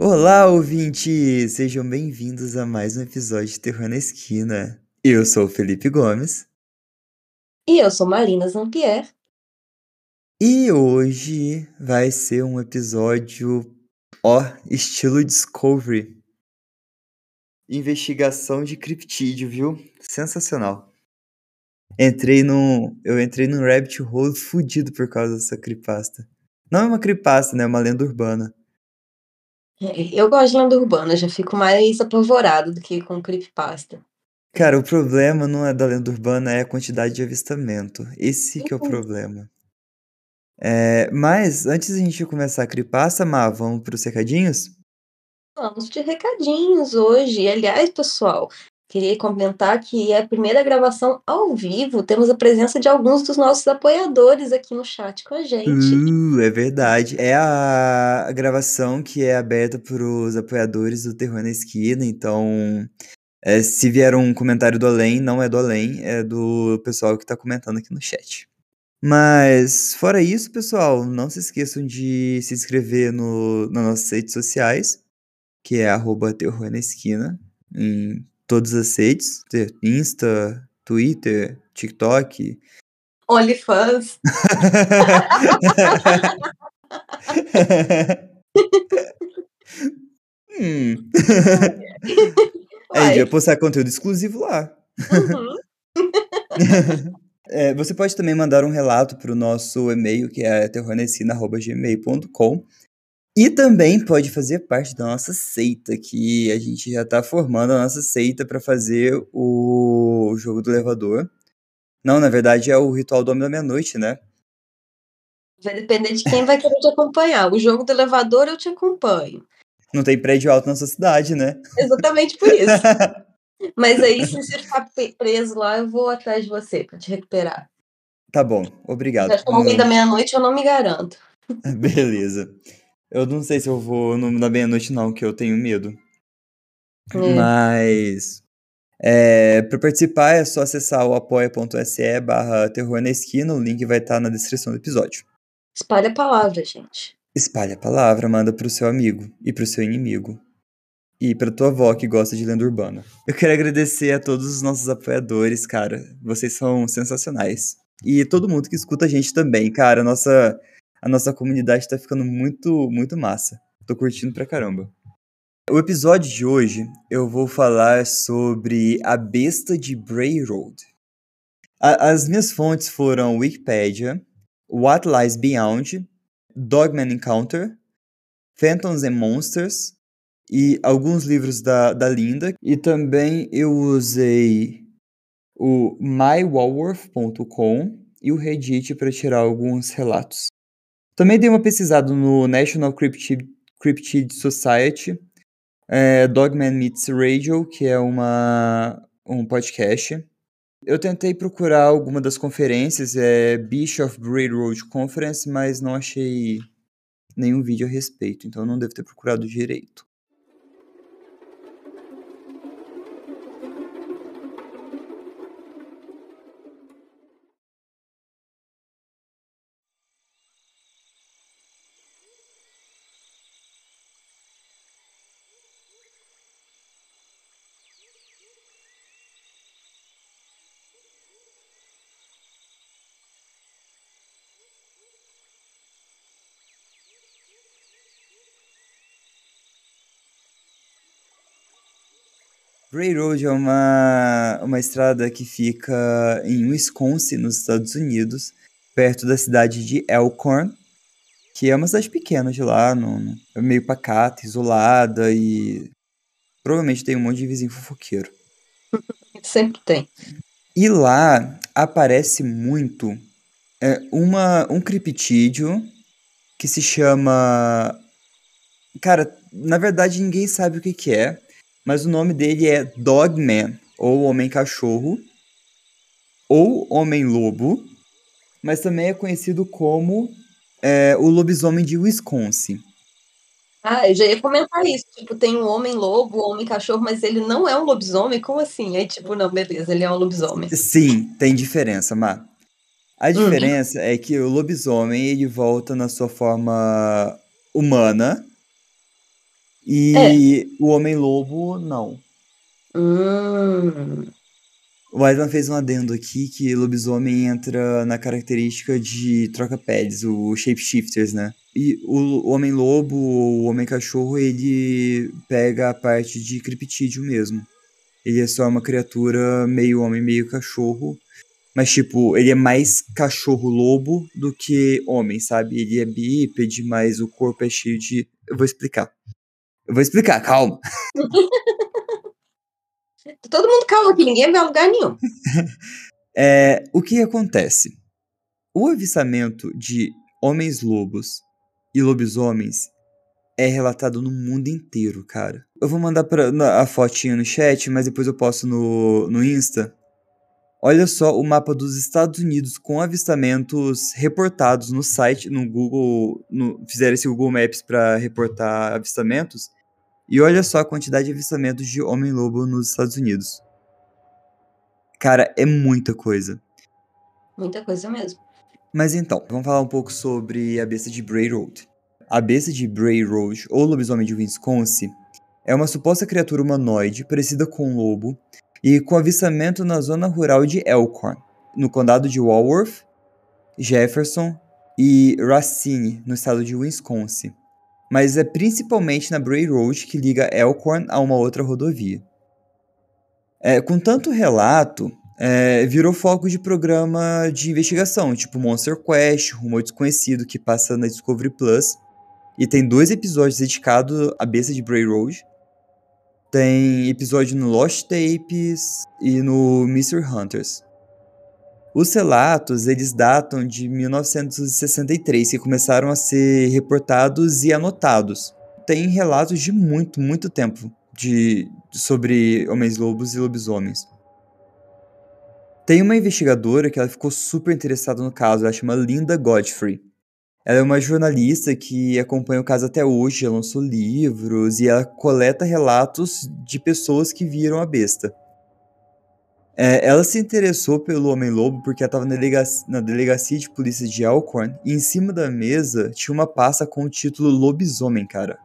Olá, ouvintes! Sejam bem-vindos a mais um episódio de Terror na Esquina. Eu sou o Felipe Gomes. E eu sou Marina Zampier. E hoje vai ser um episódio, ó, estilo Discovery. Investigação de criptídeo, viu? Sensacional. Entrei no, eu entrei num rabbit hole fudido por causa dessa creepypasta. Não é uma creepypasta, né? É uma lenda urbana. É, eu gosto de lenda urbana, já fico mais apavorado do que com creepypasta. Cara, o problema não é da lenda urbana, é a quantidade de avistamento. Esse que é o Uhum. problema. É, mas, antes da gente começar a creepypasta, Má, vamos pros recadinhos? Vamos de recadinhos hoje. Aliás, pessoal, queria comentar que é a primeira gravação ao vivo. Temos a presença de alguns dos nossos apoiadores aqui no chat com a gente. Uh, é verdade. É a gravação que é aberta pros apoiadores do Terror na Esquina, então... é, se vier um comentário do além, não é do além, é do pessoal que tá comentando aqui no chat. Mas, fora isso, pessoal, não se esqueçam de se inscrever no, nas nossas redes sociais, que é arroba Terror na Esquina, em todas as redes, Insta, Twitter, TikTok. OnlyFans. hum. É, a gente Uai. vai postar conteúdo exclusivo lá. Uhum. É, você pode também mandar um relato para o nosso e-mail, que é terronescina.gmail.com. E também pode fazer parte da nossa seita, que a gente já está formando a nossa seita para fazer o jogo do elevador. Não, na verdade é o ritual do Homem da Meia-Noite, né? Vai depender de quem vai querer te acompanhar. O jogo do elevador eu te acompanho. Não tem prédio alto na sua cidade, né? Exatamente por isso. Mas aí, se você ficar preso lá, eu vou atrás de você pra te recuperar. Tá bom, obrigado. Já como alguém da meia-noite, eu não me garanto. Beleza. Eu não sei se eu vou no, na meia-noite, não, que eu tenho medo. É. Mas. É, para participar é só acessar o apoia.se barra terror na esquina, o link vai estar na descrição do episódio. Espalha a palavra, gente. Espalhe a palavra, manda pro seu amigo e pro seu inimigo. E pra tua avó que gosta de lenda urbana. Eu quero agradecer a todos os nossos apoiadores, cara. Vocês são sensacionais. E todo mundo que escuta a gente também, cara. Nossa, a nossa comunidade tá ficando muito, muito massa. Tô curtindo pra caramba. O episódio de hoje eu vou falar sobre a besta de Bray Road. A- as minhas fontes foram Wikipedia, What Lies Beyond, Dogman Encounter, Phantoms and Monsters e alguns livros da, da Linda. E também eu usei o mywalworth.com e o Reddit para tirar alguns relatos. Também dei uma pesquisada no National Cryptid, Cryptid Society, é, Dogman Meets Radio, que é uma, um podcast. Eu tentei procurar alguma das conferências, é Bishop Road Conference, mas não achei nenhum vídeo a respeito, então não devo ter procurado direito. Bray Road é uma, uma estrada que fica em Wisconsin, nos Estados Unidos, perto da cidade de Elkhorn, que é uma cidade pequena de lá, no, é meio pacata, isolada e provavelmente tem um monte de vizinho fofoqueiro. Sempre tem. E lá aparece muito é, uma, um criptídeo que se chama. Cara, na verdade ninguém sabe o que, que é, mas o nome dele é Dogman, ou Homem-Cachorro, ou Homem-Lobo, mas também é conhecido como é, o Lobisomem de Wisconsin. Ah, eu já ia comentar isso. Tipo, tem um homem lobo, um homem cachorro, mas ele não é um lobisomem? Como assim? Aí, tipo, não, beleza, ele é um lobisomem. Sim, tem diferença, Má. A diferença é que o lobisomem ele volta na sua forma humana E o Homem-Lobo, não. Hum. O Aidan fez um adendo aqui que lobisomem entra na característica de troca-peles, o shapeshifters, né? E o Homem-Lobo, o Homem-Cachorro, ele pega a parte de criptídeo mesmo. Ele é só uma criatura meio homem, meio cachorro. Mas, tipo, ele é mais cachorro-lobo do que homem, sabe? Ele é bípede, mas o corpo é cheio de. Eu vou explicar. Eu vou explicar, calma. Todo mundo calma aqui, ninguém vai a lugar nenhum. é, o que acontece? O avistamento de homens-lobos e lobisomens é relatado no mundo inteiro, cara. Eu vou mandar pra, na, a fotinha no chat, mas depois eu posto no, no Insta. Olha só o mapa dos Estados Unidos com avistamentos reportados no site, no Google, no, fizeram esse Google Maps para reportar avistamentos. E olha só a quantidade de avistamentos de homem-lobo nos Estados Unidos. Cara, é muita coisa. Muita coisa mesmo. Mas então, vamos falar um pouco sobre a besta de Bray Road. A besta de Bray Road, ou lobisomem de Wisconsin, é uma suposta criatura humanoide parecida com um lobo e com avistamento na zona rural de Elkhorn, no condado de Walworth, Jefferson e Racine, no estado de Wisconsin mas é principalmente na Bray Road que liga Elkhorn a uma outra rodovia. É, com tanto relato, é, virou foco de programa de investigação, tipo Monster Quest, Rumo Desconhecido, que passa na Discovery Plus. E tem dois episódios dedicados à besta de Bray Road. Tem episódio no Lost Tapes e no Mr. Hunters. Os relatos, eles datam de 1963, que começaram a ser reportados e anotados. Tem relatos de muito, muito tempo de, sobre homens-lobos e lobisomens. Tem uma investigadora que ela ficou super interessada no caso, ela chama Linda Godfrey. Ela é uma jornalista que acompanha o caso até hoje, ela lançou livros e ela coleta relatos de pessoas que viram a besta. É, ela se interessou pelo Homem-Lobo porque ela estava na, delegacia, na delegacia de polícia de Alcorn e em cima da mesa tinha uma pasta com o título Lobisomem, cara.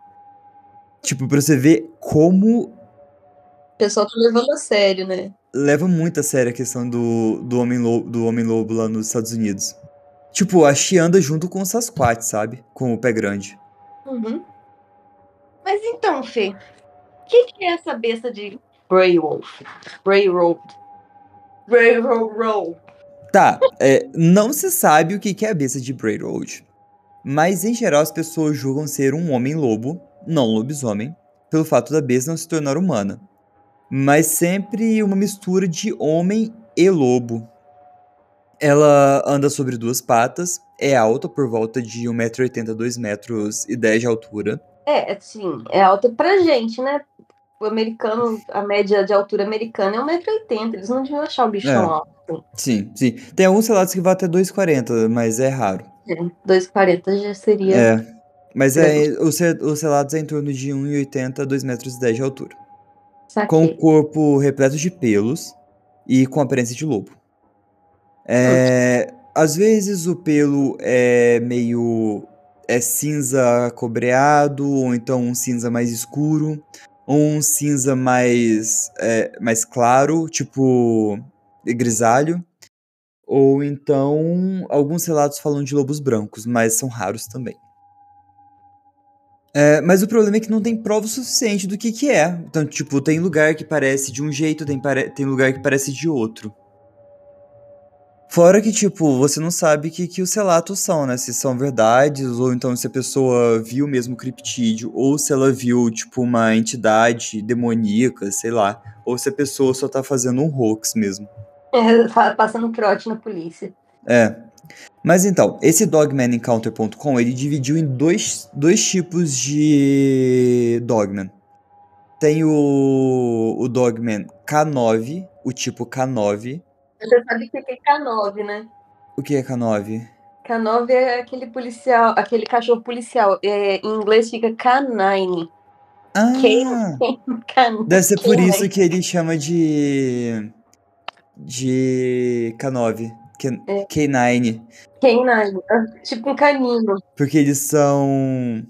Tipo, pra você ver como. O pessoal tá levando a sério, né? Leva muito a sério a questão do, do Homem-Lobo do Homem -Lobo lá nos Estados Unidos. Tipo, a She anda junto com o Sasquatch, sabe? Com o pé grande. Uhum. Mas então, Fê, o que, que, é essa besta de Grey Wolf? Grey Wolf. Railroad. Tá, é, não se sabe o que é a besta de Railroad. Mas em geral as pessoas julgam ser um homem-lobo, não lobisomem, pelo fato da besta não se tornar humana. Mas sempre uma mistura de homem e lobo. Ela anda sobre duas patas, é alta por volta de 1,80m, 2,10 m de altura. É, assim, é alta pra gente, né? O americano, a média de altura americana é 1,80m. Eles não deviam achar o bicho é. alto. Sim, sim. Tem alguns relatos que vão até 2,40, mas é raro. É, 2,40 já seria. É. Mas é, os, os relatos é em torno de 1,80 a 2,10 metros de altura. Saquei. Com o corpo repleto de pelos e com aparência de lobo. É, às vezes o pelo é meio é cinza cobreado ou então um cinza mais escuro um cinza mais, é, mais claro, tipo grisalho. Ou então, alguns relatos falam de lobos brancos, mas são raros também. É, mas o problema é que não tem prova suficiente do que, que é. Então, tipo, tem lugar que parece de um jeito, tem, tem lugar que parece de outro. Fora que, tipo, você não sabe o que, que os relatos são, né? Se são verdades, ou então se a pessoa viu mesmo criptídeo, ou se ela viu, tipo, uma entidade demoníaca, sei lá. Ou se a pessoa só tá fazendo um hoax mesmo. É, passando trote na polícia. É. Mas então, esse dogmanencounter.com, ele dividiu em dois, dois tipos de dogman. Tem o, o dogman K9, o tipo K9, você sabe o que é K9, né? O que é K9? K9 é aquele policial, aquele cachorro policial. É, em inglês fica K9. Ah! K, deve ser por isso que ele chama de. de K9. K, é. K9. K9. É tipo um canino. Porque eles são.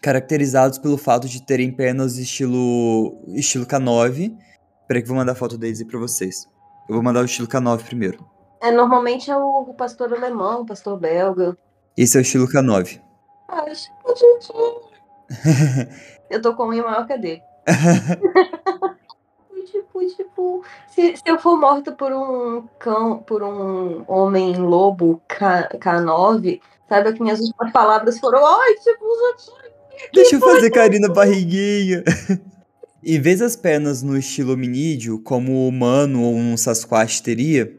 caracterizados pelo fato de terem pernas estilo estilo K9. Peraí que eu vou mandar a foto deles aí pra vocês. Eu vou mandar o estilo K9 primeiro. É, normalmente é o, pastor alemão, o pastor belga. Esse é o estilo K9. Ai, gente. eu tô com a unha maior que a dele. tipo, tipo, se, se eu for morta por um cão, por um homem lobo K, K9, sabe que minhas últimas palavras foram, ai, tipo, Deixa eu fazer carinho na barriguinha. em vez das pernas no estilo hominídeo, como o humano ou um Sasquatch teria,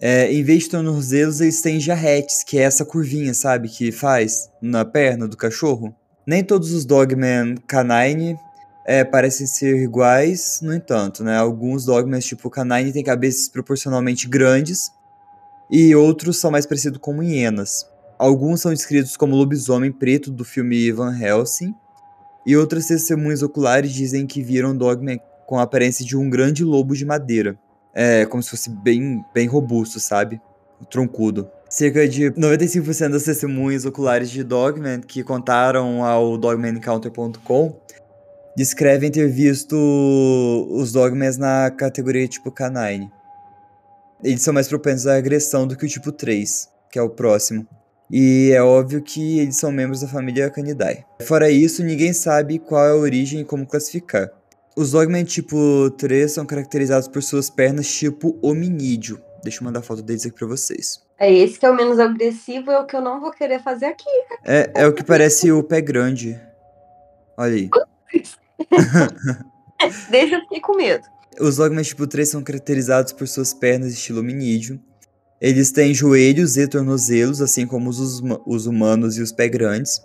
é, em vez de tornozelos, eles têm jarretes, que é essa curvinha, sabe, que faz na perna do cachorro. Nem todos os Dogman Canine é, parecem ser iguais, no entanto, né? Alguns dogmas, tipo canine, têm cabeças proporcionalmente grandes e outros são mais parecidos com hienas. Alguns são descritos como lobisomem preto do filme Van Helsing e outras testemunhas oculares dizem que viram Dogman com a aparência de um grande lobo de madeira. É, como se fosse bem, bem robusto, sabe? Troncudo. Cerca de 95% das testemunhas oculares de Dogman que contaram ao dogmanencounter.com descrevem ter visto os dogmas na categoria tipo canine. Eles são mais propensos à agressão do que o tipo 3, que é o próximo. E é óbvio que eles são membros da família Canidae. Fora isso, ninguém sabe qual é a origem e como classificar. Os Dogmen tipo 3 são caracterizados por suas pernas tipo hominídeo. Deixa eu mandar foto deles aqui pra vocês. É esse que é o menos agressivo, é o que eu não vou querer fazer aqui. É, é o que parece o pé grande. Olha aí. Deixa eu ficar com medo. Os dogmas tipo 3 são caracterizados por suas pernas estilo hominídeo. Eles têm joelhos e tornozelos, assim como os, os humanos e os pés grandes.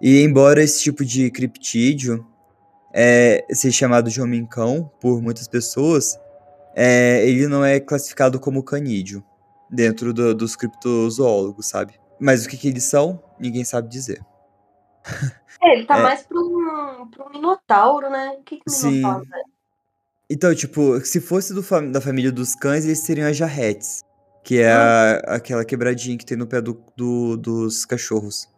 E embora esse tipo de criptídeo é, seja chamado de homem-cão por muitas pessoas, é, ele não é classificado como canídeo dentro do, dos criptozoólogos, sabe? Mas o que, que eles são, ninguém sabe dizer. É, ele tá é. mais pro um, pro um minotauro, né? O que, que minotauro Sim. é? Então, tipo, se fosse do da família dos cães, eles seriam as jarretes. Que é ah. a, aquela quebradinha que tem no pé do, do, dos cachorros.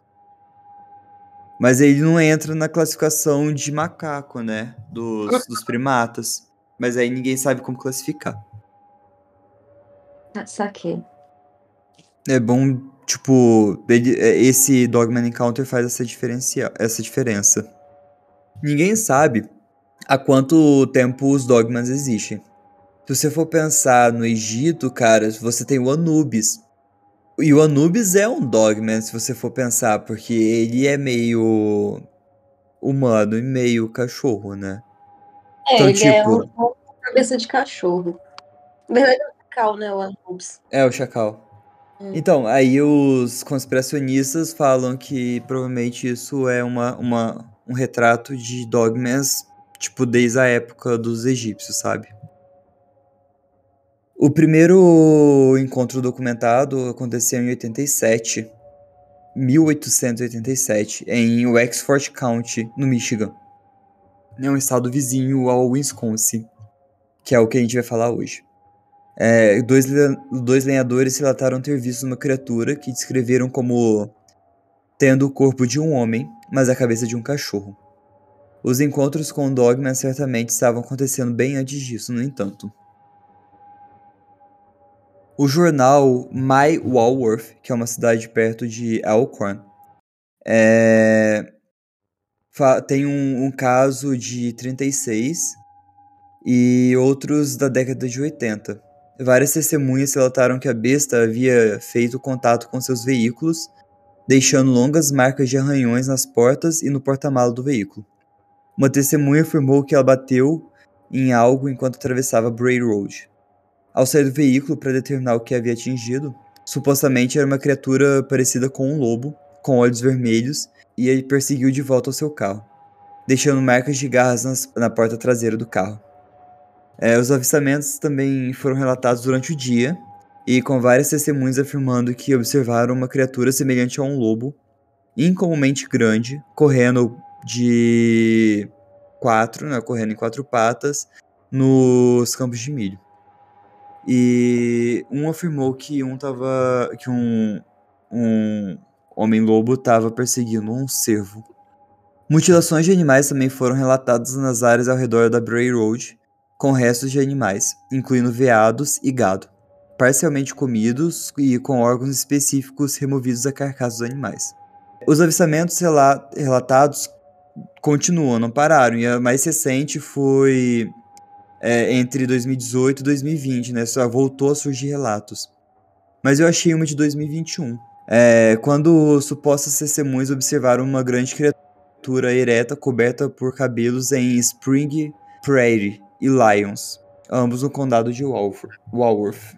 Mas ele não entra na classificação de macaco, né? Dos, dos primatas. Mas aí ninguém sabe como classificar. Ah, saquei. É bom Tipo, ele, é, esse Dogman Encounter faz essa, diferencia, essa diferença. Ninguém sabe há quanto tempo os dogmas existem. Se você for pensar no Egito, cara, você tem o Anubis. E o Anubis é um dogma, se você for pensar, porque ele é meio humano e meio cachorro, né? É, então, ele é tipo... é uma cabeça de cachorro. Na verdade é o chacal, né? O Anubis. É, o chacal. Hum. Então, aí os conspiracionistas falam que provavelmente isso é uma, uma, um retrato de dogmas, tipo, desde a época dos egípcios, sabe? O primeiro encontro documentado aconteceu em 87, 1887, em Wexford County, no Michigan. É um estado vizinho ao Wisconsin, que é o que a gente vai falar hoje. É, dois, dois lenhadores relataram ter visto uma criatura que descreveram como tendo o corpo de um homem, mas a cabeça de um cachorro. Os encontros com o Dogman certamente estavam acontecendo bem antes disso, no entanto. O jornal My Walworth, que é uma cidade perto de Elkhorn, é... tem um, um caso de 36 e outros da década de 80 Várias testemunhas relataram que a besta havia feito contato com seus veículos, deixando longas marcas de arranhões nas portas e no porta-malas do veículo. Uma testemunha afirmou que ela bateu em algo enquanto atravessava Bray Road. Ao sair do veículo para determinar o que havia atingido, supostamente era uma criatura parecida com um lobo, com olhos vermelhos, e ele perseguiu de volta ao seu carro, deixando marcas de garras nas, na porta traseira do carro. É, os avistamentos também foram relatados durante o dia, e com várias testemunhas afirmando que observaram uma criatura semelhante a um lobo, incomumente grande, correndo de quatro, né, correndo em quatro patas, nos campos de milho. E um afirmou que um tava, que um, um homem lobo estava perseguindo um cervo Mutilações de animais também foram relatadas nas áreas ao redor da Bray Road, com restos de animais, incluindo veados e gado, parcialmente comidos e com órgãos específicos removidos da carcaça dos animais. Os avistamentos rela relatados continuam, não pararam, e a mais recente foi é, entre 2018 e 2020, né? Só voltou a surgir relatos. Mas eu achei uma de 2021. É, quando supostas testemunhas observaram uma grande criatura ereta coberta por cabelos em Spring Prairie e Lyons, ambos no condado de Walworth.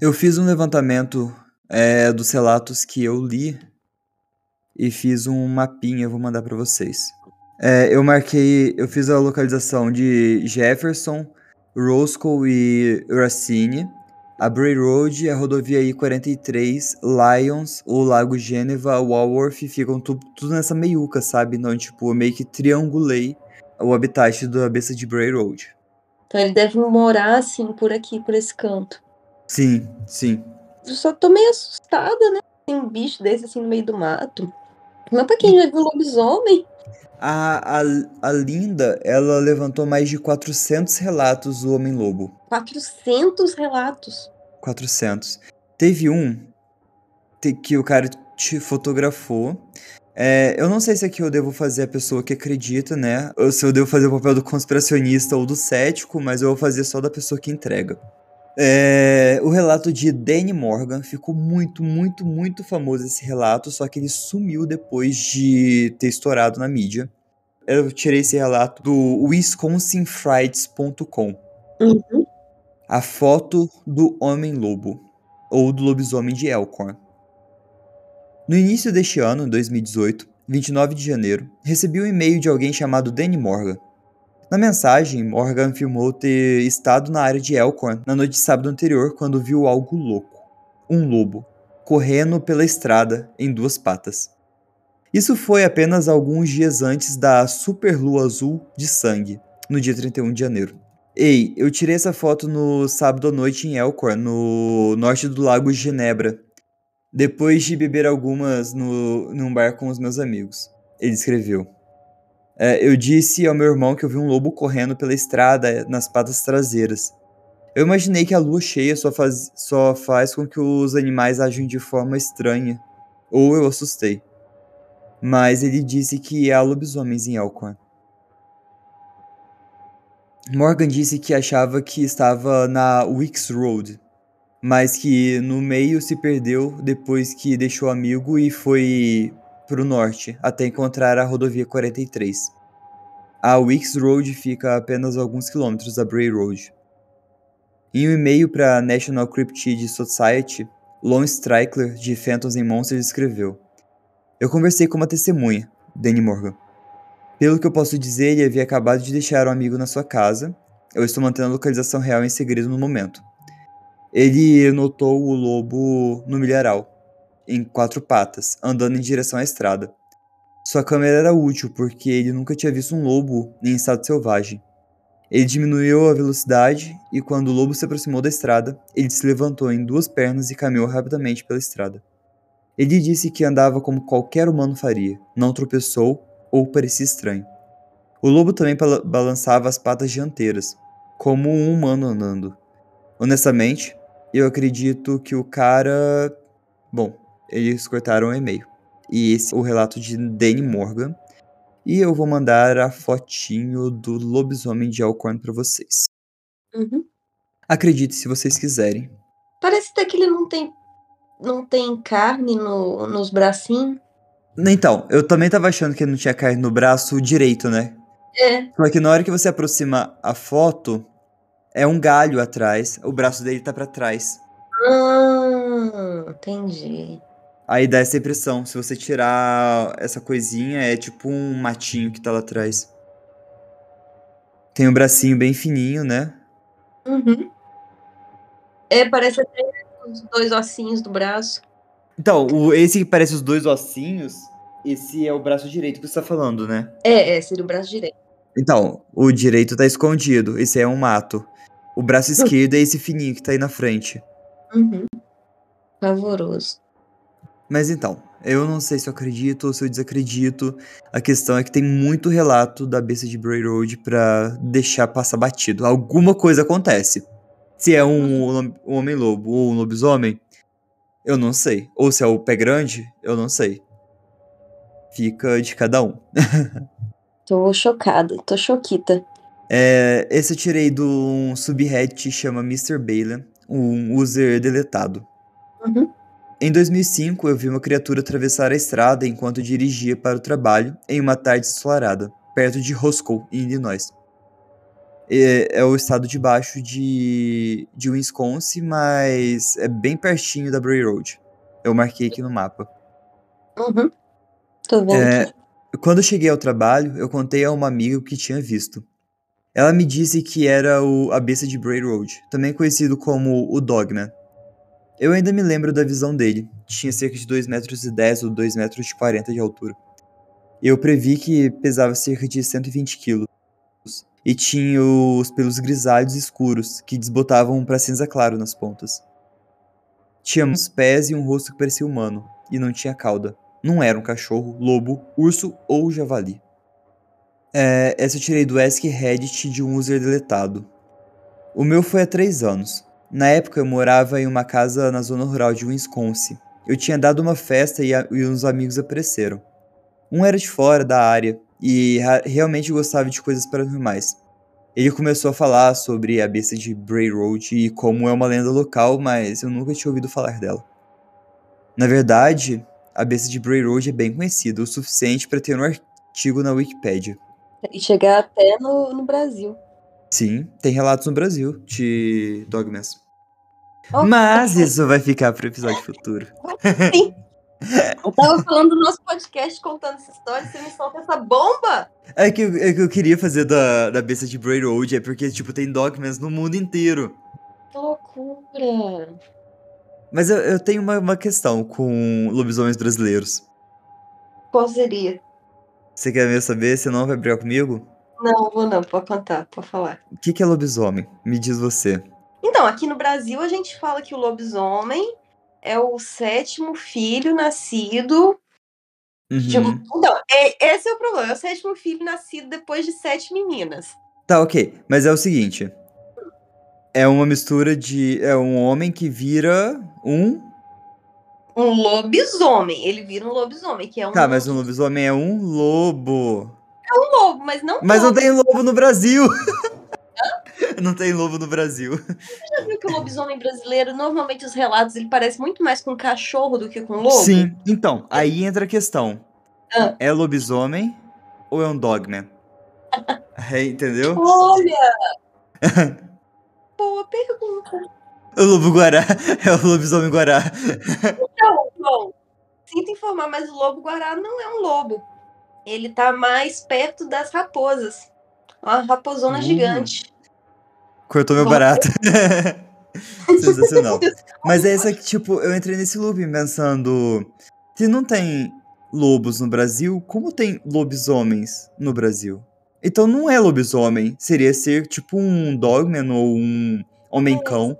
Eu fiz um levantamento é, dos relatos que eu li e fiz um mapinha, vou mandar para vocês. É, eu marquei, eu fiz a localização de Jefferson, Roscoe e Racine, a Bray Road, a rodovia I-43, Lyons, o Lago Geneva, Walworth, ficam tudo, tudo nessa meiuca, sabe? Não, tipo, eu meio que triangulei o habitat da besta de Bray Road. Então ele deve morar, assim, por aqui, por esse canto. Sim, sim. Eu só tô meio assustada, né? Tem um bicho desse, assim, no meio do mato. Mas pra quem já viu lobisomem... A, a, a Linda, ela levantou mais de 400 relatos do Homem-Lobo. 400 relatos? 400. Teve um que o cara te fotografou. É, eu não sei se aqui eu devo fazer a pessoa que acredita, né? Ou se eu devo fazer o papel do conspiracionista ou do cético, mas eu vou fazer só da pessoa que entrega. É, o relato de Danny Morgan ficou muito, muito, muito famoso esse relato, só que ele sumiu depois de ter estourado na mídia. Eu tirei esse relato do wisconsinfrights.com. Uhum. A foto do Homem-Lobo, ou do lobisomem de Elkhorn. No início deste ano, 2018, 29 de janeiro, recebi um e-mail de alguém chamado Danny Morgan. Na mensagem, Morgan afirmou ter estado na área de Elkhorn na noite de sábado anterior quando viu algo louco. Um lobo, correndo pela estrada em duas patas. Isso foi apenas alguns dias antes da superlua azul de sangue, no dia 31 de janeiro. Ei, eu tirei essa foto no sábado à noite em Elkhorn, no norte do lago Genebra, depois de beber algumas no, num bar com os meus amigos. Ele escreveu. É, eu disse ao meu irmão que eu vi um lobo correndo pela estrada nas patas traseiras. Eu imaginei que a lua cheia só faz, só faz com que os animais agem de forma estranha, ou eu assustei. Mas ele disse que há lobisomens em Elkhorn. Morgan disse que achava que estava na Wicks Road, mas que no meio se perdeu depois que deixou amigo e foi para o norte, até encontrar a rodovia 43. A Wicks Road fica a apenas alguns quilômetros da Bray Road. Em um e-mail para a National Cryptid Society, Lon Strickler, de Phantoms and Monsters, escreveu: Eu conversei com uma testemunha, Danny Morgan. Pelo que eu posso dizer, ele havia acabado de deixar um amigo na sua casa. Eu estou mantendo a localização real em segredo no momento. Ele notou o lobo no milharal, em quatro patas, andando em direção à estrada. Sua câmera era útil porque ele nunca tinha visto um lobo em estado selvagem. Ele diminuiu a velocidade e, quando o lobo se aproximou da estrada, ele se levantou em duas pernas e caminhou rapidamente pela estrada. Ele disse que andava como qualquer humano faria, não tropeçou ou parecia estranho. O lobo também balançava as patas dianteiras, como um humano andando. Honestamente, eu acredito que o cara. Bom, eles cortaram o e-mail. E esse é o relato de Danny Morgan. E eu vou mandar a fotinho do lobisomem de Alcorn para vocês. Uhum. Acredite se vocês quiserem. Parece até que ele não tem, não tem carne no, nos bracinhos. Então, eu também tava achando que ele não tinha carne no braço direito, né? É. Só que na hora que você aproxima a foto, é um galho atrás, o braço dele tá para trás. Ah, entendi. Aí dá essa impressão. Se você tirar essa coisinha, é tipo um matinho que tá lá atrás. Tem um bracinho bem fininho, né? Uhum. É, parece até os dois ossinhos do braço. Então, o, esse que parece os dois ossinhos, esse é o braço direito que você tá falando, né? É, é, seria o braço direito. Então, o direito tá escondido, esse é um mato. O braço esquerdo é esse fininho que tá aí na frente. Uhum. Pavoroso. Mas então, Eu não sei se eu acredito ou se eu desacredito. A questão é que tem muito relato da besta de Bray Road pra deixar passar batido. Alguma coisa acontece. Se é um, um homem-lobo ou um lobisomem, eu não sei. Ou se é o pé grande, eu não sei. Fica de cada um. tô chocada, tô choquita. É, esse eu tirei do um subreddit chama Mr. Balen, um user deletado. Uhum. Em 2005, eu vi uma criatura atravessar a estrada enquanto dirigia para o trabalho em uma tarde ensolarada, perto de Roscoe, em Illinois. É, é, o estado de baixo de, de Wisconsin, mas é bem pertinho da Bray Road. Eu marquei aqui no mapa. Uhum. Tô vendo. É, quando eu cheguei ao trabalho, eu contei a uma amiga o que tinha visto. Ela me disse que era o, a besta de Bray Road, também conhecido como o Dogman. Eu ainda me lembro da visão dele. Tinha cerca de 2 metros e 10 ou 2 metros e 40 de altura. Eu previ que pesava cerca de 120 quilos. E tinha os pelos grisalhos escuros, que desbotavam para cinza claro nas pontas. Tinha uns pés e um rosto que parecia humano, e não tinha cauda. Não era um cachorro, lobo, urso ou javali. É, essa eu tirei do Ask Reddit de um user deletado. O meu foi há 3 anos. Na época eu morava em uma casa na zona rural de Wisconsin. Eu tinha dado uma festa e, a, e uns amigos apareceram. Um era de fora da área e realmente gostava de coisas paranormais. Ele começou a falar sobre a besta de Bray Road e como é uma lenda local, mas eu nunca tinha ouvido falar dela. Na verdade, a besta de Bray Road é bem conhecida, o suficiente para ter um artigo na Wikipedia. E chegar até no, no Brasil. Sim, tem relatos no Brasil de Dogmas. Oh, Mas isso vai ficar para o episódio futuro. Sim. Eu tava falando do nosso podcast contando essa história, você me solta essa bomba? É que, é que eu queria fazer da, da besta de Bray Road, é porque, tipo, tem Dogmas no mundo inteiro. Que loucura. Mas eu, eu tenho uma, uma questão com lobisomens brasileiros. Qual seria? Você quer mesmo saber? Você não vai brigar comigo? Não, vou não, pode contar, pode falar. O que, que é lobisomem? Me diz você. Então, aqui no Brasil a gente fala que o lobisomem é o sétimo filho nascido. Uhum. De... Então, é, esse é o problema. É o sétimo filho nascido depois de sete meninas. Tá, ok. Mas é o seguinte. É uma mistura de. É um homem que vira um. Um lobisomem. Ele vira um lobisomem, que é um. Tá, mas um lobisomem é um lobo. É um lobo, mas não. Mas lobo. não tem lobo no Brasil! não tem lobo no Brasil. Você já viu que o lobisomem brasileiro, normalmente os relatos, ele parece muito mais com cachorro do que com lobo? Sim, então, aí entra a questão. Ah. É lobisomem ou é um dogman? é, entendeu? Olha! Boa pergunta. O lobo guará é o lobisomem guará. Então, bom, sinto informar, mas o lobo guará não é um lobo. Ele tá mais perto das raposas. Uma raposona uh. gigante. Cortou meu barato. Sensacional. Mas é essa que, tipo, eu entrei nesse loop pensando. Se não tem lobos no Brasil, como tem lobisomens no Brasil? Então não é lobisomem. Seria ser tipo um dogman ou um homem-cão.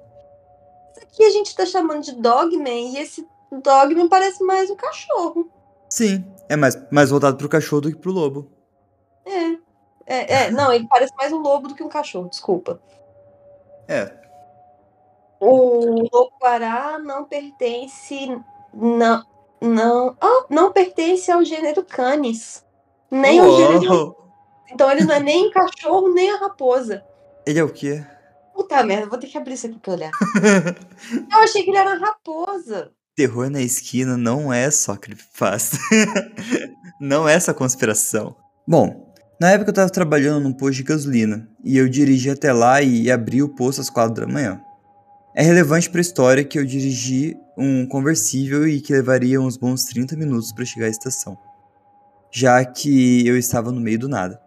Isso aqui a gente tá chamando de dogman e esse dogman parece mais um cachorro. Sim, é mais, mais voltado pro cachorro do que pro lobo. É. É, é, não, ele parece mais um lobo do que um cachorro, desculpa. É. O lobo-guará não pertence. Não. Não. Oh, não pertence ao gênero Canis. Nem ao gênero. Então ele não é nem cachorro, nem a raposa. Ele é o quê? Puta merda, vou ter que abrir isso aqui pra olhar. Eu achei que ele era raposa. Terror na esquina não é só creepypasta. não é essa conspiração. Bom, na época eu estava trabalhando num posto de gasolina e eu dirigi até lá e abri o posto às quatro da manhã. É relevante para a história que eu dirigi um conversível e que levaria uns bons 30 minutos para chegar à estação, já que eu estava no meio do nada.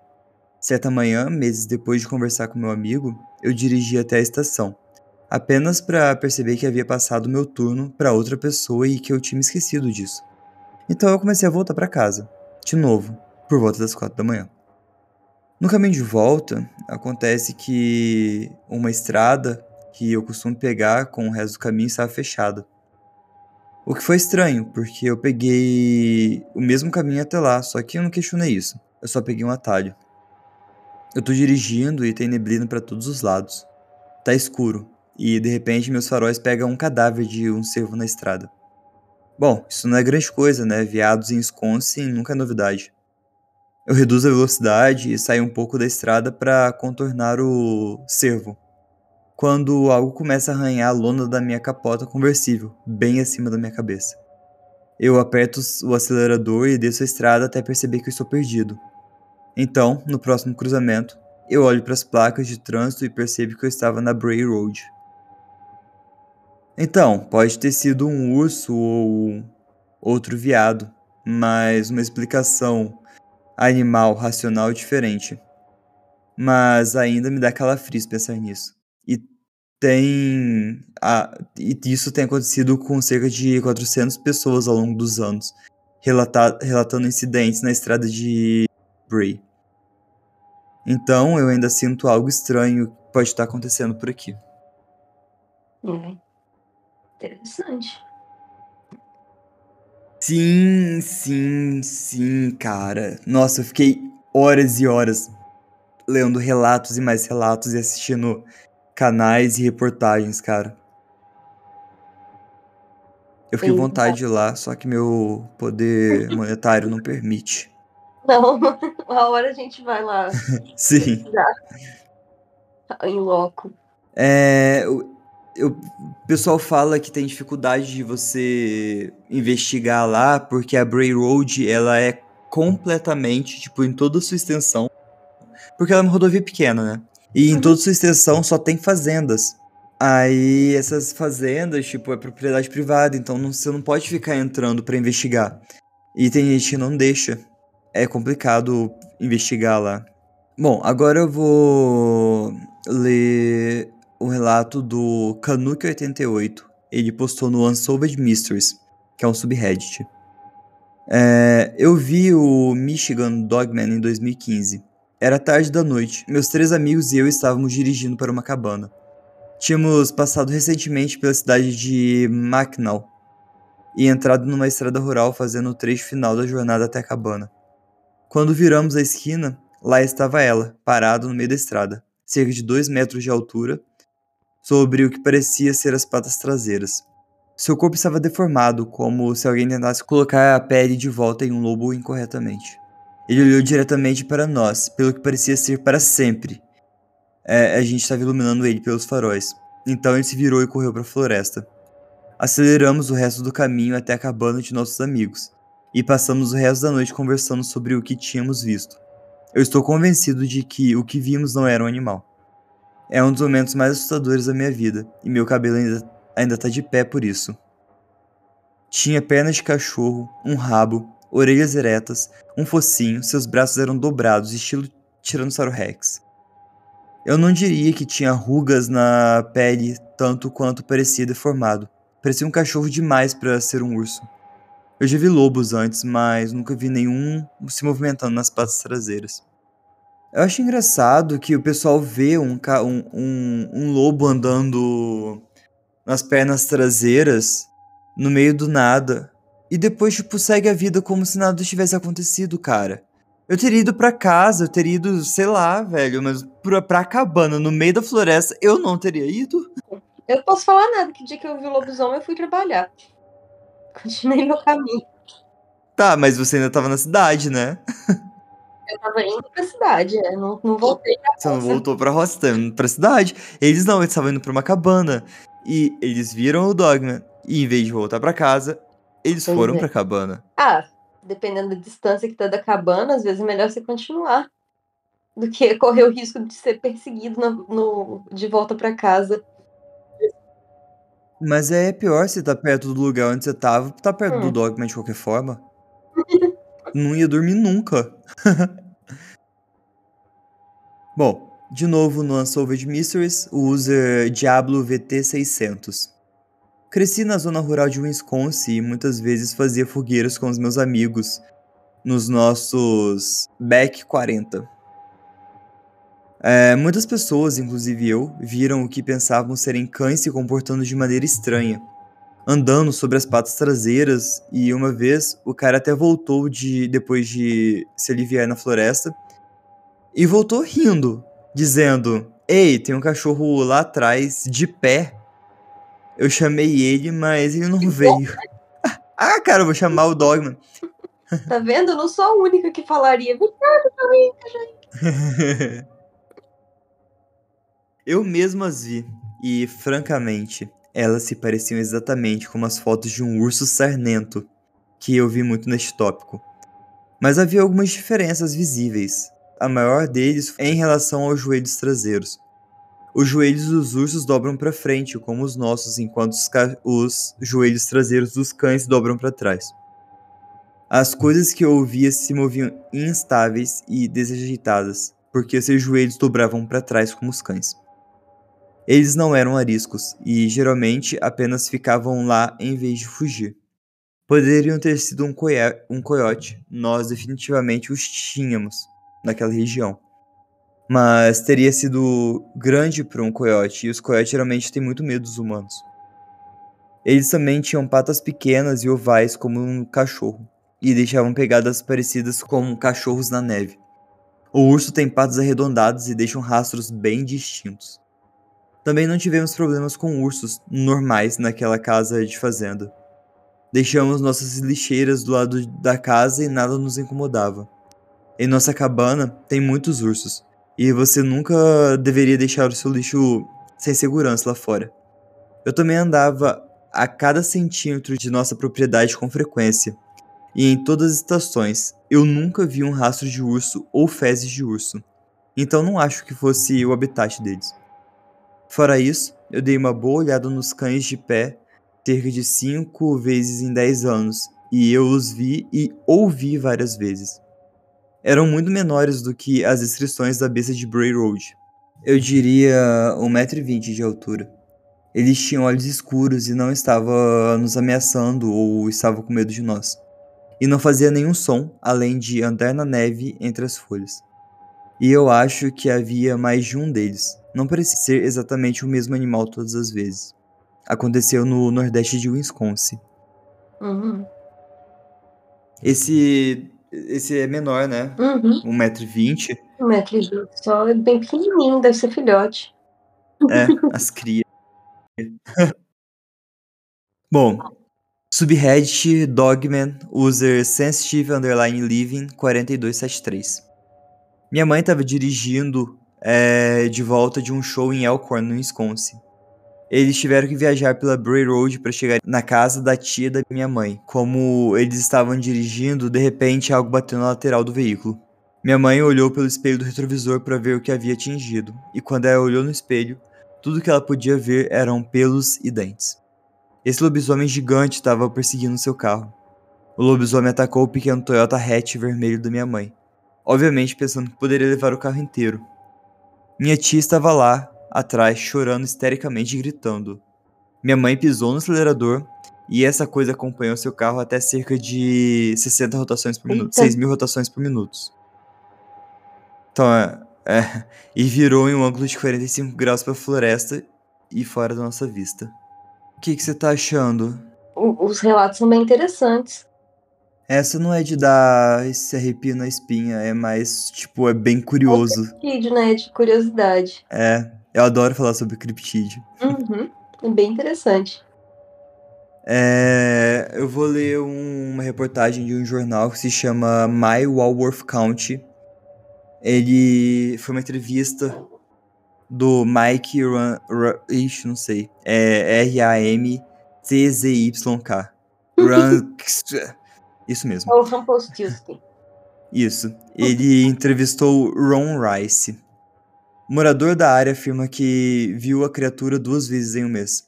Certa manhã, meses depois de conversar com meu amigo, eu dirigi até a estação, apenas para perceber que havia passado meu turno para outra pessoa e que eu tinha me esquecido disso. Então eu comecei a voltar para casa, de novo, por volta das quatro da manhã. No caminho de volta, acontece que uma estrada que eu costumo pegar com o resto do caminho estava fechada. O que foi estranho, porque eu peguei o mesmo caminho até lá, só que eu não questionei isso. Eu só peguei um atalho. Eu tô dirigindo e tem neblina para todos os lados. Tá escuro, e de repente meus faróis pegam um cadáver de um cervo na estrada. Bom, isso não é grande coisa, né? Viados em Wisconsin nunca é novidade. Eu reduzo a velocidade e saio um pouco da estrada para contornar o cervo. Quando algo começa a arranhar a lona da minha capota conversível, bem acima da minha cabeça. Eu aperto o acelerador e desço a estrada até perceber que estou perdido. Então, no próximo cruzamento, eu olho para as placas de trânsito e percebo que eu estava na Bray Road. Então, pode ter sido um urso ou outro viado, mas uma explicação animal racional diferente. Mas ainda me dá calafrios pensar nisso. E tem. A, e isso tem acontecido com cerca de 400 pessoas ao longo dos anos, relatar, relatando incidentes na estrada de Bray. Então eu ainda sinto algo estranho que pode estar acontecendo por aqui. É. Interessante. Sim, sim, sim, cara. Nossa, eu fiquei horas e horas lendo relatos e mais relatos e assistindo canais e reportagens, cara. Eu fiquei com vontade de ir lá, só que meu poder monetário não permite. Não, uma hora a gente vai lá. Sim. Em loco. É, eu, o pessoal fala que tem dificuldade de você investigar lá, porque a Bray Road ela é completamente, tipo, em toda a sua extensão. Porque ela é uma rodovia pequena, né? E em uhum. toda a sua extensão só tem fazendas. Aí essas fazendas, tipo, é propriedade privada, então não, você não pode ficar entrando para investigar. E tem gente que não deixa. É complicado investigar lá. Bom, agora eu vou ler um relato do Kanuki88. Ele postou no Unsolved Mysteries, que é um subreddit. É, eu vi o Michigan Dogman em 2015. Era tarde da noite. Meus três amigos e eu estávamos dirigindo para uma cabana. Tínhamos passado recentemente pela cidade de Mackinac e entrado numa estrada rural fazendo o trecho final da jornada até a cabana. Quando viramos a esquina, lá estava ela, parada no meio da estrada, cerca de dois metros de altura sobre o que parecia ser as patas traseiras. Seu corpo estava deformado, como se alguém tentasse colocar a pele de volta em um lobo incorretamente. Ele olhou diretamente para nós, pelo que parecia ser para sempre. É, a gente estava iluminando ele pelos faróis. Então ele se virou e correu para a floresta. Aceleramos o resto do caminho até a cabana de nossos amigos, e passamos o resto da noite conversando sobre o que tínhamos visto. Eu estou convencido de que o que vimos não era um animal. É um dos momentos mais assustadores da minha vida, e meu cabelo ainda, ainda tá de pé por isso. Tinha pernas de cachorro, um rabo, orelhas eretas, um focinho, seus braços eram dobrados, estilo Tiranossauro Rex. Eu não diria que tinha rugas na pele tanto quanto parecia deformado. Parecia um cachorro demais para ser um urso. Eu já vi lobos antes, mas nunca vi nenhum se movimentando nas patas traseiras. Eu acho engraçado que o pessoal vê um, um, um, um lobo andando nas pernas traseiras, no meio do nada, e depois, tipo, segue a vida como se nada tivesse acontecido, cara. Eu teria ido pra casa, eu teria ido, sei lá, velho, mas pra, pra cabana, no meio da floresta, eu não teria ido. Eu não posso falar nada, que dia que eu vi o lobisomem eu fui trabalhar. Continuei meu caminho. Tá, mas você ainda tava na cidade, né? Eu tava indo pra cidade, é, não, não voltei pra Você não voltou pra você tá indo pra cidade. Eles não, eles estavam indo pra uma cabana. E eles viram o Dogman. E em vez de voltar pra casa, eles pois foram é. pra cabana. Ah, dependendo da distância que tá da cabana, às vezes é melhor você continuar. Do que correr o risco de ser perseguido no, no de volta pra casa. Mas é pior se tá perto do lugar onde você tava, tá perto hum. do Dogman de qualquer forma. Não ia dormir nunca. Bom, de novo no Unsolved Mysteries, o user Diablo VT600. Cresci na zona rural de Wisconsin e muitas vezes fazia fogueiras com os meus amigos nos nossos Back 40. É, muitas pessoas, inclusive eu, viram o que pensavam serem cães se comportando de maneira estranha, andando sobre as patas traseiras e uma vez o cara até voltou de depois de se aliviar na floresta e voltou rindo, dizendo: "Ei, tem um cachorro lá atrás de pé. Eu chamei ele, mas ele não veio." ah, cara, eu vou chamar o Dogman. Tá vendo? Eu não sou a única que falaria. Verdade, também, Eu mesmo as vi, e francamente, elas se pareciam exatamente como as fotos de um urso sarnento, que eu vi muito neste tópico. Mas havia algumas diferenças visíveis. A maior deles é em relação aos joelhos traseiros. Os joelhos dos ursos dobram para frente, como os nossos, enquanto os, os joelhos traseiros dos cães dobram para trás. As coisas que eu ouvia se moviam instáveis e desajeitadas, porque seus joelhos dobravam para trás como os cães. Eles não eram ariscos e geralmente apenas ficavam lá em vez de fugir. Poderiam ter sido um, coia um coiote, nós definitivamente os tínhamos naquela região. Mas teria sido grande para um coiote e os coiotes geralmente têm muito medo dos humanos. Eles também tinham patas pequenas e ovais como um cachorro e deixavam pegadas parecidas com cachorros na neve. O urso tem patas arredondadas e deixam rastros bem distintos. Também não tivemos problemas com ursos normais naquela casa de fazenda. Deixamos nossas lixeiras do lado da casa e nada nos incomodava. Em nossa cabana tem muitos ursos, e você nunca deveria deixar o seu lixo sem segurança lá fora. Eu também andava a cada centímetro de nossa propriedade com frequência, e em todas as estações eu nunca vi um rastro de urso ou fezes de urso, então não acho que fosse o habitat deles. Fora isso, eu dei uma boa olhada nos cães de pé cerca de 5 vezes em 10 anos, e eu os vi e ouvi várias vezes. Eram muito menores do que as descrições da besta de Bray Road. Eu diria 1,20m de altura. Eles tinham olhos escuros e não estavam nos ameaçando ou estavam com medo de nós e não fazia nenhum som além de andar na neve entre as folhas. E eu acho que havia mais de um deles. Não parecia ser exatamente o mesmo animal todas as vezes. Aconteceu no nordeste de Wisconsin. Uhum. Esse esse é menor, né? Uhum. 1,20m. 1,20m. Só é bem pequenininho, deve ser filhote. É, as crias. Bom, Subreddit Dogman User Sensitive Underline Living 4273. Minha mãe estava dirigindo é, de volta de um show em Elkhorn, no Wisconsin. Eles tiveram que viajar pela Bray Road para chegar na casa da tia da minha mãe. Como eles estavam dirigindo, de repente algo bateu na lateral do veículo. Minha mãe olhou pelo espelho do retrovisor para ver o que havia atingido, e quando ela olhou no espelho, tudo que ela podia ver eram pelos e dentes. Esse lobisomem gigante estava perseguindo seu carro. O lobisomem atacou o pequeno Toyota hatch vermelho da minha mãe, obviamente pensando que poderia levar o carro inteiro. Minha tia estava lá, atrás, chorando histericamente e gritando. Minha mãe pisou no acelerador e essa coisa acompanhou seu carro até cerca de 60 rotações por minuto, 6 mil rotações por minuto. Então, é, é, e virou em um ângulo de 45 graus para a floresta e fora da nossa vista. O que, que você tá achando? Os relatos são bem interessantes. Essa não é de dar esse arrepio na espinha, é mais, tipo, é bem curioso. É criptídeo, né? De curiosidade. É, eu adoro falar sobre criptídeo. Uhum, é bem interessante. É, eu vou ler um, uma reportagem de um jornal que se chama My Walworth County. Ele foi uma entrevista do Mike Ran, Ran ixi, não sei. É R-A-M-T-Z-Y-K. Isso mesmo. O Rampolstilski. Isso. Ele entrevistou Ron Rice. morador da área afirma que viu a criatura duas vezes em um mês.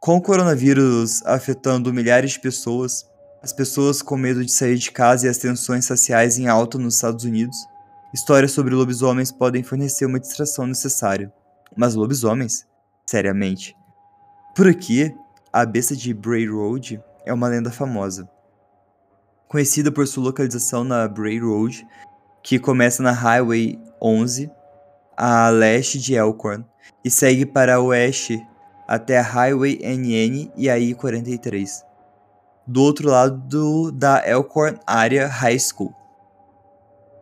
Com o coronavírus afetando milhares de pessoas, as pessoas com medo de sair de casa e as tensões sociais em alta nos Estados Unidos, Histórias sobre lobisomens podem fornecer uma distração necessária. Mas lobisomens? Seriamente. Por aqui, a besta de Bray Road é uma lenda famosa. Conhecida por sua localização na Bray Road, que começa na Highway 11, a leste de Elkhorn, e segue para oeste até a Highway NN e a I-43, do outro lado da Elkhorn Area High School.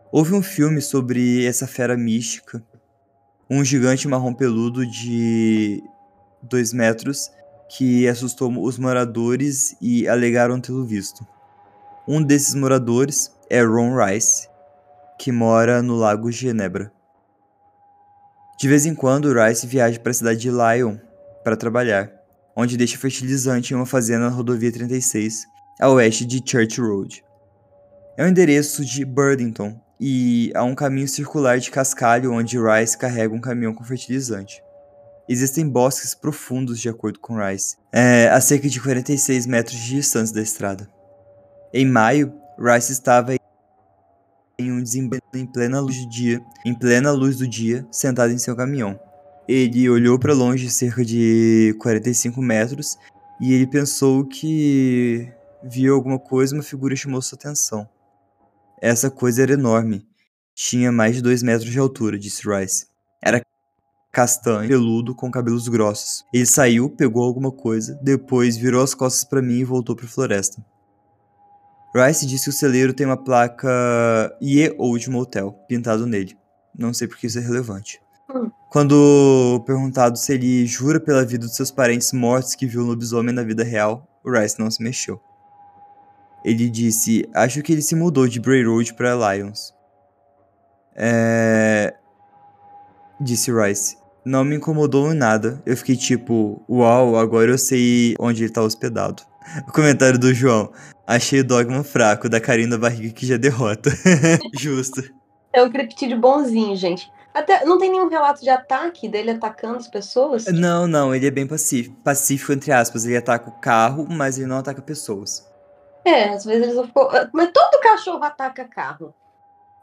Houve um filme sobre essa fera mística, um gigante marrom peludo de 2 metros que assustou os moradores e alegaram tê-lo visto. Um desses moradores é Ron Rice, que mora no Lago Genebra. De vez em quando, Rice viaja para a cidade de Lyon para trabalhar, onde deixa fertilizante em uma fazenda na rodovia 36, a oeste de Church Road. É o endereço de Burdington e há um caminho circular de cascalho onde Rice carrega um caminhão com fertilizante. Existem bosques profundos, de acordo com Rice, é, a cerca de 46 metros de distância da estrada. Em maio, Rice estava em um desempenho em plena luz do dia, em plena luz do dia, sentado em seu caminhão. Ele olhou para longe cerca de 45 metros e ele pensou que viu alguma coisa uma figura chamou sua atenção. Essa coisa era enorme. Tinha mais de dois metros de altura, disse Rice. Era castanho, peludo, com cabelos grossos. Ele saiu, pegou alguma coisa, depois virou as costas para mim e voltou para a floresta. Rice disse que o celeiro tem uma placa Ye Old Motel pintado nele. Não sei porque isso é relevante. Hum. Quando perguntado se ele jura pela vida dos seus parentes mortos que viu um lobisomem na vida real, o Rice não se mexeu. Ele disse: Acho que ele se mudou de Bray Road para Lions. É. Disse Rice. Não me incomodou em nada. Eu fiquei tipo, uau, agora eu sei onde ele tá hospedado. O comentário do João. Achei o dogma fraco, da carinha da barriga que já derrota. Justo. É um creptídeo bonzinho, gente. Até não tem nenhum relato de ataque dele atacando as pessoas? Não, não, ele é bem pacífico. Pacífico, entre aspas. Ele ataca o carro, mas ele não ataca pessoas. É, às vezes eles vão. Mas todo cachorro ataca carro.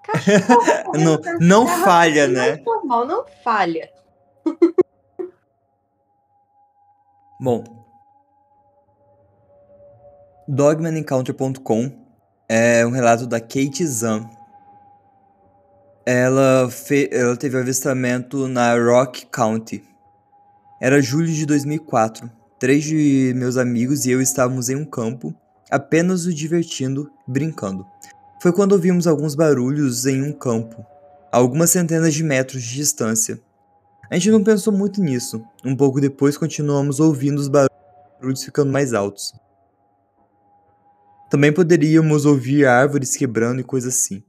Cachorro não, não carro, falha, né? Não, normal, não falha. Bom, Dogmanencounter.com é um relato da Kate Zan. Ela, ela teve avistamento na Rock County. Era julho de 2004. Três de meus amigos e eu estávamos em um campo, apenas nos divertindo, brincando. Foi quando ouvimos alguns barulhos em um campo, a algumas centenas de metros de distância. A gente não pensou muito nisso. Um pouco depois continuamos ouvindo os barulhos ficando mais altos. Também poderíamos ouvir árvores quebrando e coisas assim.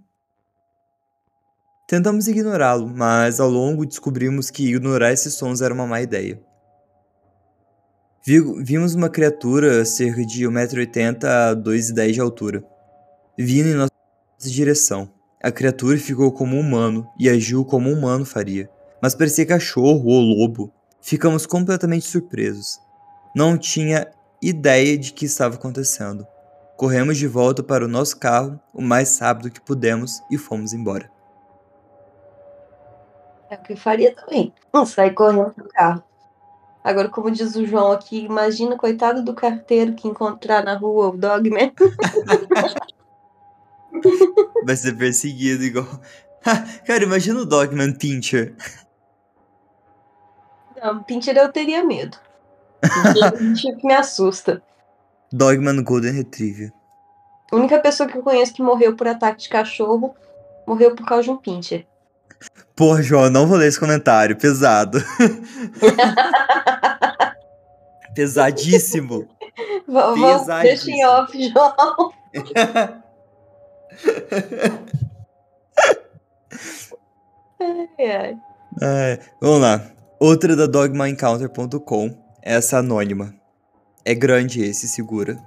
Tentamos ignorá-lo, mas ao longo descobrimos que ignorar esses sons era uma má ideia. Vimos uma criatura cerca de 1,80m a 2,10m de altura, vindo em nossa direção. A criatura ficou como um humano e agiu como um humano faria mas parecia cachorro ou lobo. Ficamos completamente surpresos. Não tinha ideia de que estava acontecendo. Corremos de volta para o nosso carro o mais rápido que pudemos e fomos embora. É o que eu faria também. Não sair correndo do carro. Agora, como diz o João aqui, imagina coitado do carteiro que encontrar na rua o Dogman. Vai ser perseguido igual. Cara, imagina o Dogman Pincher. Não, Pincher eu teria medo. Pincher que me assusta. Dogman Golden Retriever. A única pessoa que eu conheço que morreu por ataque de cachorro morreu por causa de um Pincher. Porra, João, não vou ler esse comentário. Pesado. Pesadíssimo. Vamos, deixa em off, João. ai, ai. É, vamos lá. Outra da dogmaencounter.com, essa anônima. É grande esse, segura.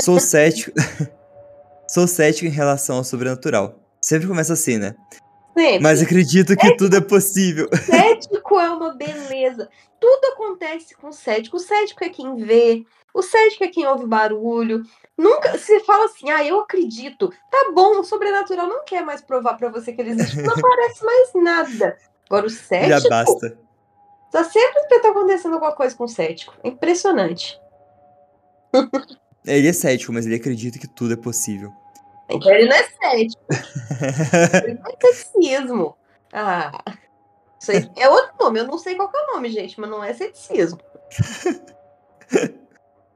Sou cético. Sou cético em relação ao sobrenatural. Sempre começa assim, né? Sempre. Mas acredito que tudo é possível. Cético é uma beleza. Tudo acontece com o cético. O cético é quem vê, o cético é quem ouve barulho. Nunca se fala assim, ah, eu acredito. Tá bom, o sobrenatural não quer mais provar para você que ele existe. Não aparece mais nada. Agora o cético. Já basta. Tá sempre tá acontecendo alguma coisa com o cético. É impressionante. Ele é cético, mas ele acredita que tudo é possível. Então ele não é cético. ele não é ceticismo. Ah. Isso aí é outro nome. Eu não sei qual é o nome, gente, mas não é ceticismo.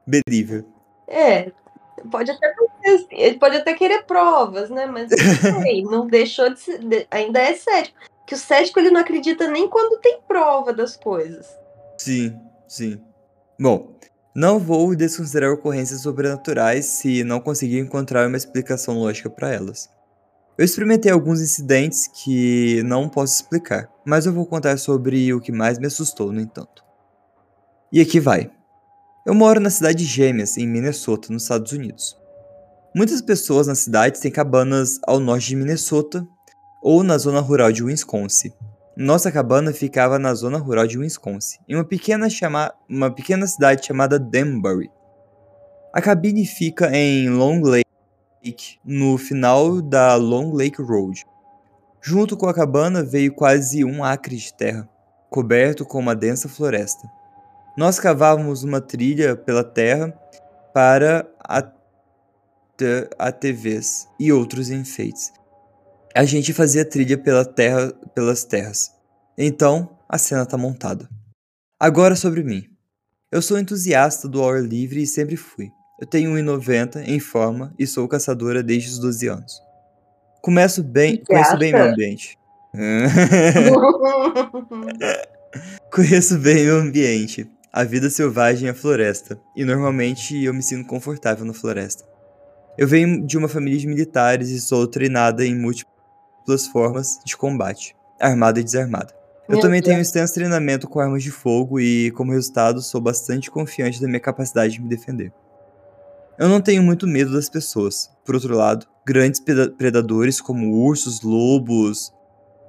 Believer. É, pode até acontecer, ele pode até querer provas, né? Mas não, sei, não deixou de ser, de- ainda é cético. Que o cético ele não acredita nem quando tem prova das coisas. Sim, sim. Bom, não vou desconsiderar ocorrências sobrenaturais se não conseguir encontrar uma explicação lógica para elas. Eu experimentei alguns incidentes que não posso explicar, mas eu vou contar sobre o que mais me assustou, no entanto. E aqui vai. Eu moro na cidade de Gêmeas, em Minnesota, nos Estados Unidos. Muitas pessoas na cidade têm cabanas ao norte de Minnesota ou na zona rural de Wisconsin. Nossa cabana ficava na zona rural de Wisconsin, em uma pequena, chama... uma pequena cidade chamada Danbury. A cabine fica em Long Lake, no final da Long Lake Road. Junto com a cabana veio quase um acre de terra, coberto com uma densa floresta. Nós cavávamos uma trilha pela terra para AT- ATVs e outros enfeites. A gente fazia trilha pela terra, pelas terras. Então, a cena tá montada. Agora sobre mim. Eu sou entusiasta do ar livre e sempre fui. Eu tenho 1,90 em forma e sou caçadora desde os 12 anos. Começo bem, conheço bem meu ambiente. Conheço bem o ambiente, a vida selvagem e a floresta, e normalmente eu me sinto confortável na floresta. Eu venho de uma família de militares e sou treinada em múltiplas formas de combate, armada e desarmada. Eu Meu também tenho um extenso treinamento com armas de fogo e, como resultado, sou bastante confiante da minha capacidade de me defender. Eu não tenho muito medo das pessoas. Por outro lado, grandes preda- predadores como ursos, lobos,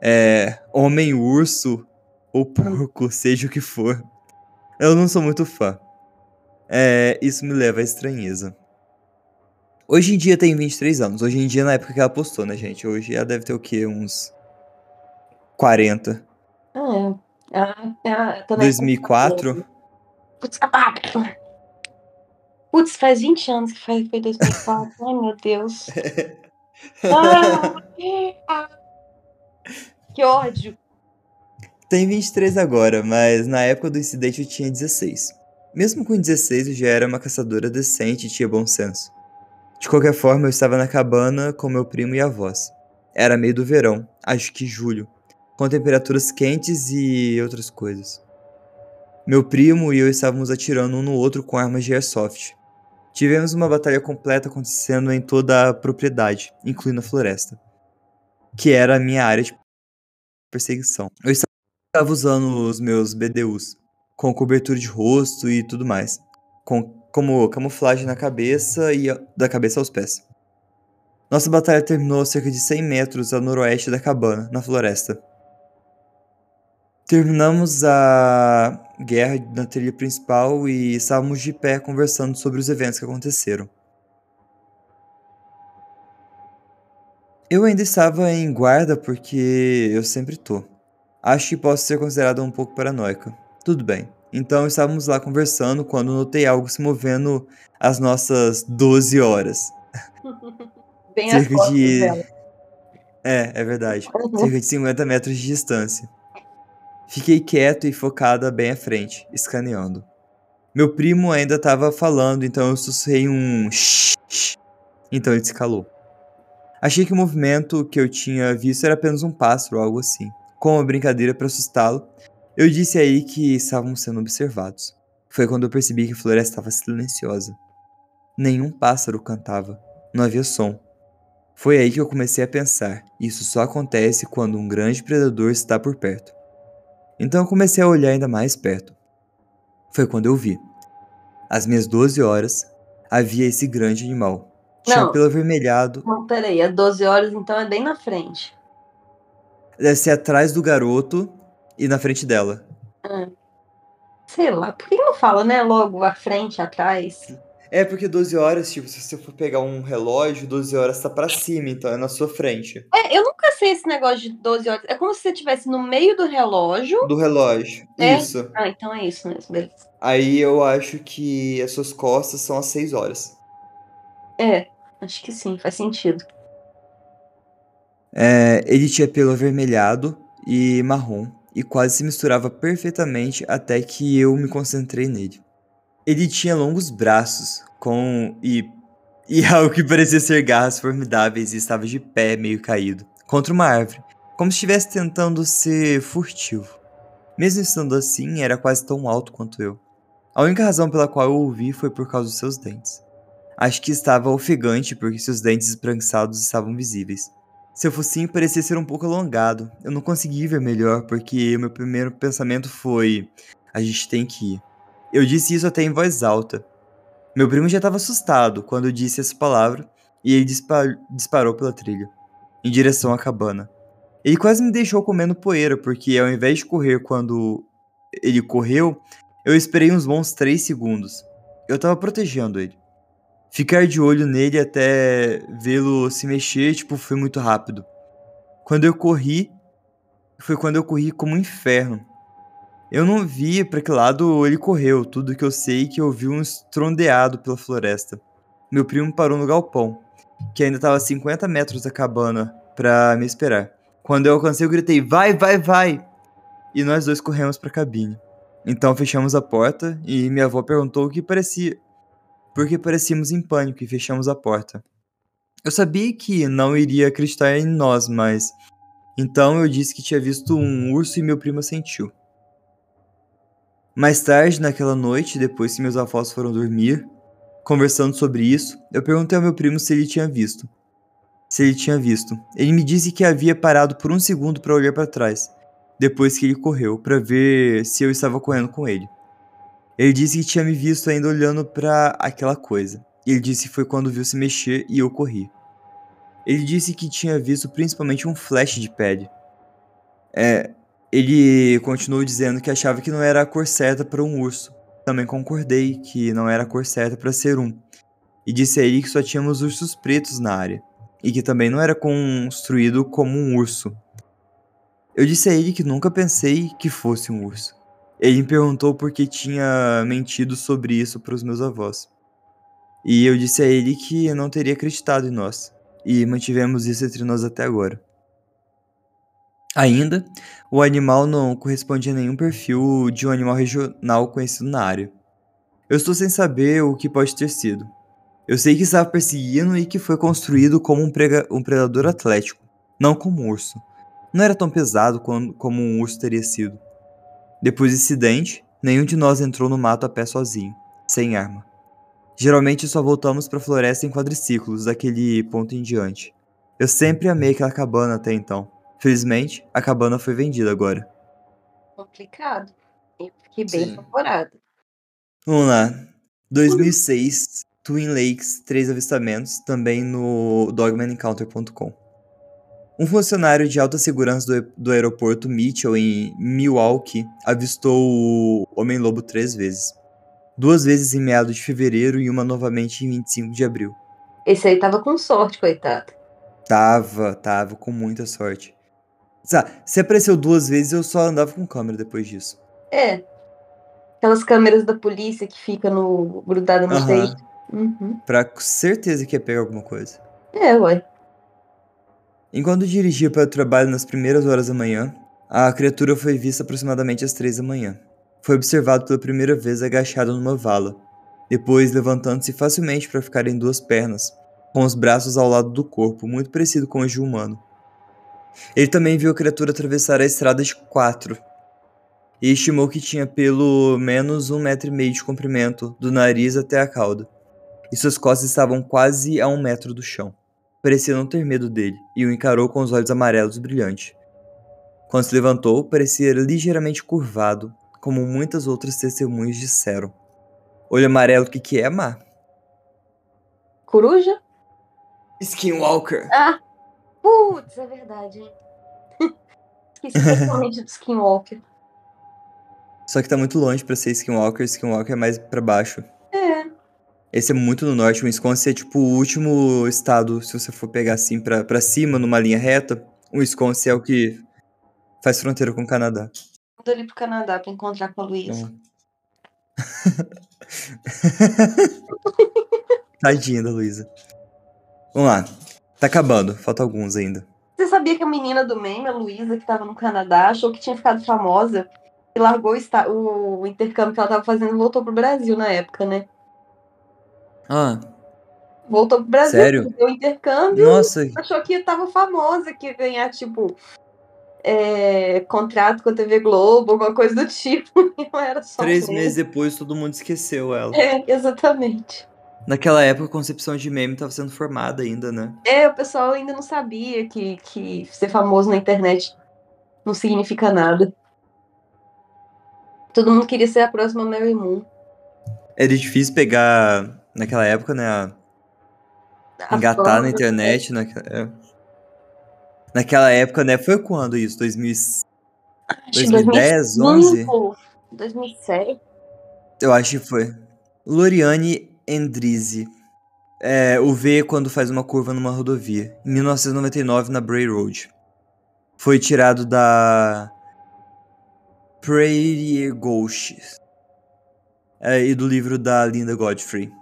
é, homem-urso ou porco, seja o que for. Eu não sou muito fã. É, isso me leva à estranheza. Hoje em dia tem 23 anos. Hoje em dia, na época que ela postou, né, gente? Hoje ela deve ter o quê? Uns 40. É. Ah, ah, tô na 2004? Putz, ah, Putz, faz 20 anos que foi 2004. Ai, meu Deus. Ah, que ódio. Tem 23 agora, mas na época do incidente eu tinha 16. Mesmo com 16, eu já era uma caçadora decente e tinha bom senso. De qualquer forma, eu estava na cabana com meu primo e avós. Era meio do verão, acho que julho, com temperaturas quentes e outras coisas. Meu primo e eu estávamos atirando um no outro com armas de airsoft. Tivemos uma batalha completa acontecendo em toda a propriedade, incluindo a floresta, que era a minha área de perseguição. Eu estava usando os meus BDUs, com cobertura de rosto e tudo mais, com, como camuflagem na cabeça e da cabeça aos pés. Nossa batalha terminou a cerca de 100 metros a noroeste da cabana, na floresta. Terminamos a guerra na trilha principal e estávamos de pé conversando sobre os eventos que aconteceram. Eu ainda estava em guarda porque eu sempre tô. Acho que posso ser considerada um pouco paranoica. Tudo bem. Então estávamos lá conversando quando notei algo se movendo às nossas 12 horas. Bem Cerca de. dela. É, é verdade. Uhum. Cerca de 50 metros de distância. Fiquei quieto e focada bem à frente, escaneando. Meu primo ainda estava falando, então eu sussurrei um shh. Então ele se calou. Achei que o movimento que eu tinha visto era apenas um pássaro ou algo assim. Com uma brincadeira para assustá-lo, eu disse aí que estávamos sendo observados. Foi quando eu percebi que a floresta estava silenciosa. Nenhum pássaro cantava, não havia som. Foi aí que eu comecei a pensar: isso só acontece quando um grande predador está por perto. Então eu comecei a olhar ainda mais perto. Foi quando eu vi. Às minhas 12 horas, havia esse grande animal. Tinha Não. pelo avermelhado, Não, peraí, é 12 horas, então é bem na frente. deve ser atrás do garoto e na frente dela. Sei lá, por que não fala, né? Logo à frente, atrás. É porque 12 horas, tipo, se você for pegar um relógio, 12 horas tá pra cima, então é na sua frente. É, eu nunca sei esse negócio de 12 horas. É como se você estivesse no meio do relógio. Do relógio. É? Isso. Ah, então é isso mesmo, beleza. Aí eu acho que as suas costas são às 6 horas. É, acho que sim, faz sentido. É, ele tinha pelo avermelhado e marrom e quase se misturava perfeitamente até que eu me concentrei nele. Ele tinha longos braços, com e, e algo que parecia ser garras formidáveis e estava de pé, meio caído, contra uma árvore, como se estivesse tentando ser furtivo. Mesmo estando assim, era quase tão alto quanto eu. A única razão pela qual eu ouvi foi por causa dos seus dentes. Acho que estava ofegante porque seus dentes esbranquiçados estavam visíveis. Seu focinho parecia ser um pouco alongado. Eu não consegui ver melhor porque meu primeiro pensamento foi: a gente tem que ir. Eu disse isso até em voz alta. Meu primo já estava assustado quando eu disse essa palavra e ele dispar disparou pela trilha, em direção à cabana. Ele quase me deixou comendo poeira porque ao invés de correr quando ele correu, eu esperei uns bons 3 segundos. Eu estava protegendo ele ficar de olho nele até vê-lo se mexer, tipo, foi muito rápido. Quando eu corri, foi quando eu corri como um inferno. Eu não vi para que lado ele correu, tudo que eu sei é que eu vi um estrondeado pela floresta. Meu primo parou no galpão, que ainda estava a 50 metros da cabana, para me esperar. Quando eu alcancei, eu gritei: Vai, vai, vai! E nós dois corremos para a cabine. Então fechamos a porta e minha avó perguntou o que parecia porque parecíamos em pânico e fechamos a porta. Eu sabia que não iria acreditar em nós, mas. Então eu disse que tinha visto um urso e meu primo sentiu. Mais tarde, naquela noite, depois que meus avós foram dormir, conversando sobre isso, eu perguntei ao meu primo se ele tinha visto. Se ele tinha visto. Ele me disse que havia parado por um segundo para olhar para trás, depois que ele correu, para ver se eu estava correndo com ele. Ele disse que tinha me visto ainda olhando para aquela coisa. Ele disse que foi quando viu se mexer e eu corri. Ele disse que tinha visto principalmente um flash de pele. É, ele continuou dizendo que achava que não era a cor certa para um urso. Também concordei que não era a cor certa para ser um. E disse a ele que só tínhamos ursos pretos na área. E que também não era construído como um urso. Eu disse a ele que nunca pensei que fosse um urso. Ele me perguntou por que tinha mentido sobre isso para os meus avós. E eu disse a ele que não teria acreditado em nós, e mantivemos isso entre nós até agora. Ainda, o animal não correspondia a nenhum perfil de um animal regional conhecido na área. Eu estou sem saber o que pode ter sido. Eu sei que estava perseguindo e que foi construído como um, um predador atlético, não como um urso. Não era tão pesado como um urso teria sido. Depois do incidente, nenhum de nós entrou no mato a pé sozinho, sem arma. Geralmente só voltamos para a floresta em quadriciclos daquele ponto em diante. Eu sempre amei aquela cabana até então. Felizmente, a cabana foi vendida agora. Complicado. Eu fiquei bem favorado. Vamos lá. 2006, Twin Lakes, três avistamentos, também no dogmanencounter.com. Um funcionário de alta segurança do, do aeroporto Mitchell, em Milwaukee, avistou o Homem-Lobo três vezes. Duas vezes em meados de fevereiro e uma novamente em 25 de abril. Esse aí tava com sorte, coitado. Tava, tava com muita sorte. Se apareceu duas vezes, eu só andava com câmera depois disso. É. Aquelas câmeras da polícia que fica no grudada no uhum. Uhum. Pra certeza que ia pegar alguma coisa. É, ué. Enquanto dirigia para o trabalho nas primeiras horas da manhã, a criatura foi vista aproximadamente às três da manhã. Foi observado pela primeira vez agachado numa vala, depois levantando-se facilmente para ficar em duas pernas, com os braços ao lado do corpo, muito parecido com o de um humano. Ele também viu a criatura atravessar a estrada de quatro e estimou que tinha pelo menos um metro e meio de comprimento, do nariz até a cauda, e suas costas estavam quase a um metro do chão parecia não ter medo dele e o encarou com os olhos amarelos brilhantes. Quando se levantou, parecia ligeiramente curvado, como muitas outras testemunhas disseram. Olho amarelo, o que, que é, Mar? Coruja? Skinwalker. Ah! Putz, é verdade, hein? Esqueci totalmente do Skinwalker. Só que tá muito longe para ser Skinwalker, Skinwalker é mais para baixo. Esse é muito no norte. O Wisconsin é tipo o último estado, se você for pegar assim pra, pra cima, numa linha reta. O Wisconsin é o que faz fronteira com o Canadá. Manda ali pro Canadá pra encontrar com a Luísa. Tadinha da Luísa. Vamos lá. Tá acabando, falta alguns ainda. Você sabia que a menina do meme, a Luísa, que tava no Canadá, achou que tinha ficado famosa e largou o, o intercâmbio que ela tava fazendo e voltou pro Brasil na época, né? Ah, Voltou pro Brasil, Sério? deu intercâmbio, nossa, achou que tava famosa, que ia ganhar, tipo, é, contrato com a TV Globo, alguma coisa do tipo. Não era só três meme. meses depois todo mundo esqueceu ela. É, exatamente. Naquela época a concepção de meme tava sendo formada ainda, né? É, o pessoal ainda não sabia que, que ser famoso na internet não significa nada. Todo mundo queria ser a próxima Mary Moon. Era difícil pegar, naquela época, né, a engatar na internet. Naquela, é. naquela época, né? Foi quando isso? 2000, acho que 2010, 2005, 2007. eu acho que foi. Loriane Endrizi. É, o V quando faz uma curva numa rodovia. Em 1999, na Bray Road. Foi tirado da Prairie Ghost. É, e do livro da Linda Godfrey.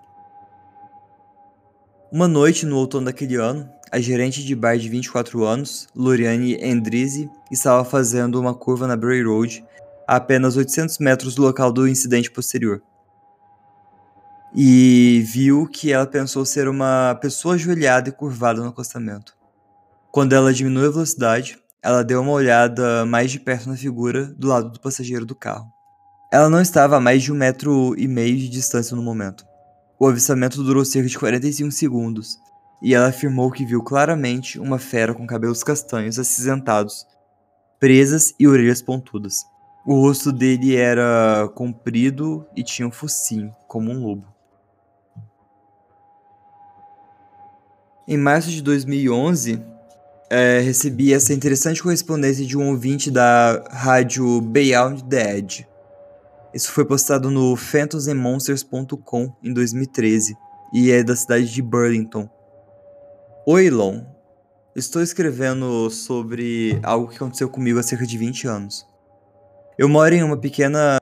Uma noite no outono daquele ano, a gerente de bar de 24 anos, Loriane Endrizi, estava fazendo uma curva na Bray Road, a apenas 800 metros do local do incidente posterior. E viu que ela pensou ser uma pessoa ajoelhada e curvada no acostamento. Quando ela diminuiu a velocidade, ela deu uma olhada mais de perto na figura do lado do passageiro do carro. Ela não estava a mais de um metro e meio de distância no momento. O avistamento durou cerca de 45 segundos, e ela afirmou que viu claramente uma fera com cabelos castanhos acinzentados, presas e orelhas pontudas. O rosto dele era comprido e tinha um focinho, como um lobo. Em março de 2011, é, recebi essa interessante correspondência de um ouvinte da rádio Beyond the Edge. Isso foi postado no phantomsandmonsters.com em 2013 e é da cidade de Burlington. Oi, Lon. Estou escrevendo sobre algo que aconteceu comigo há cerca de 20 anos. Eu moro em uma pequena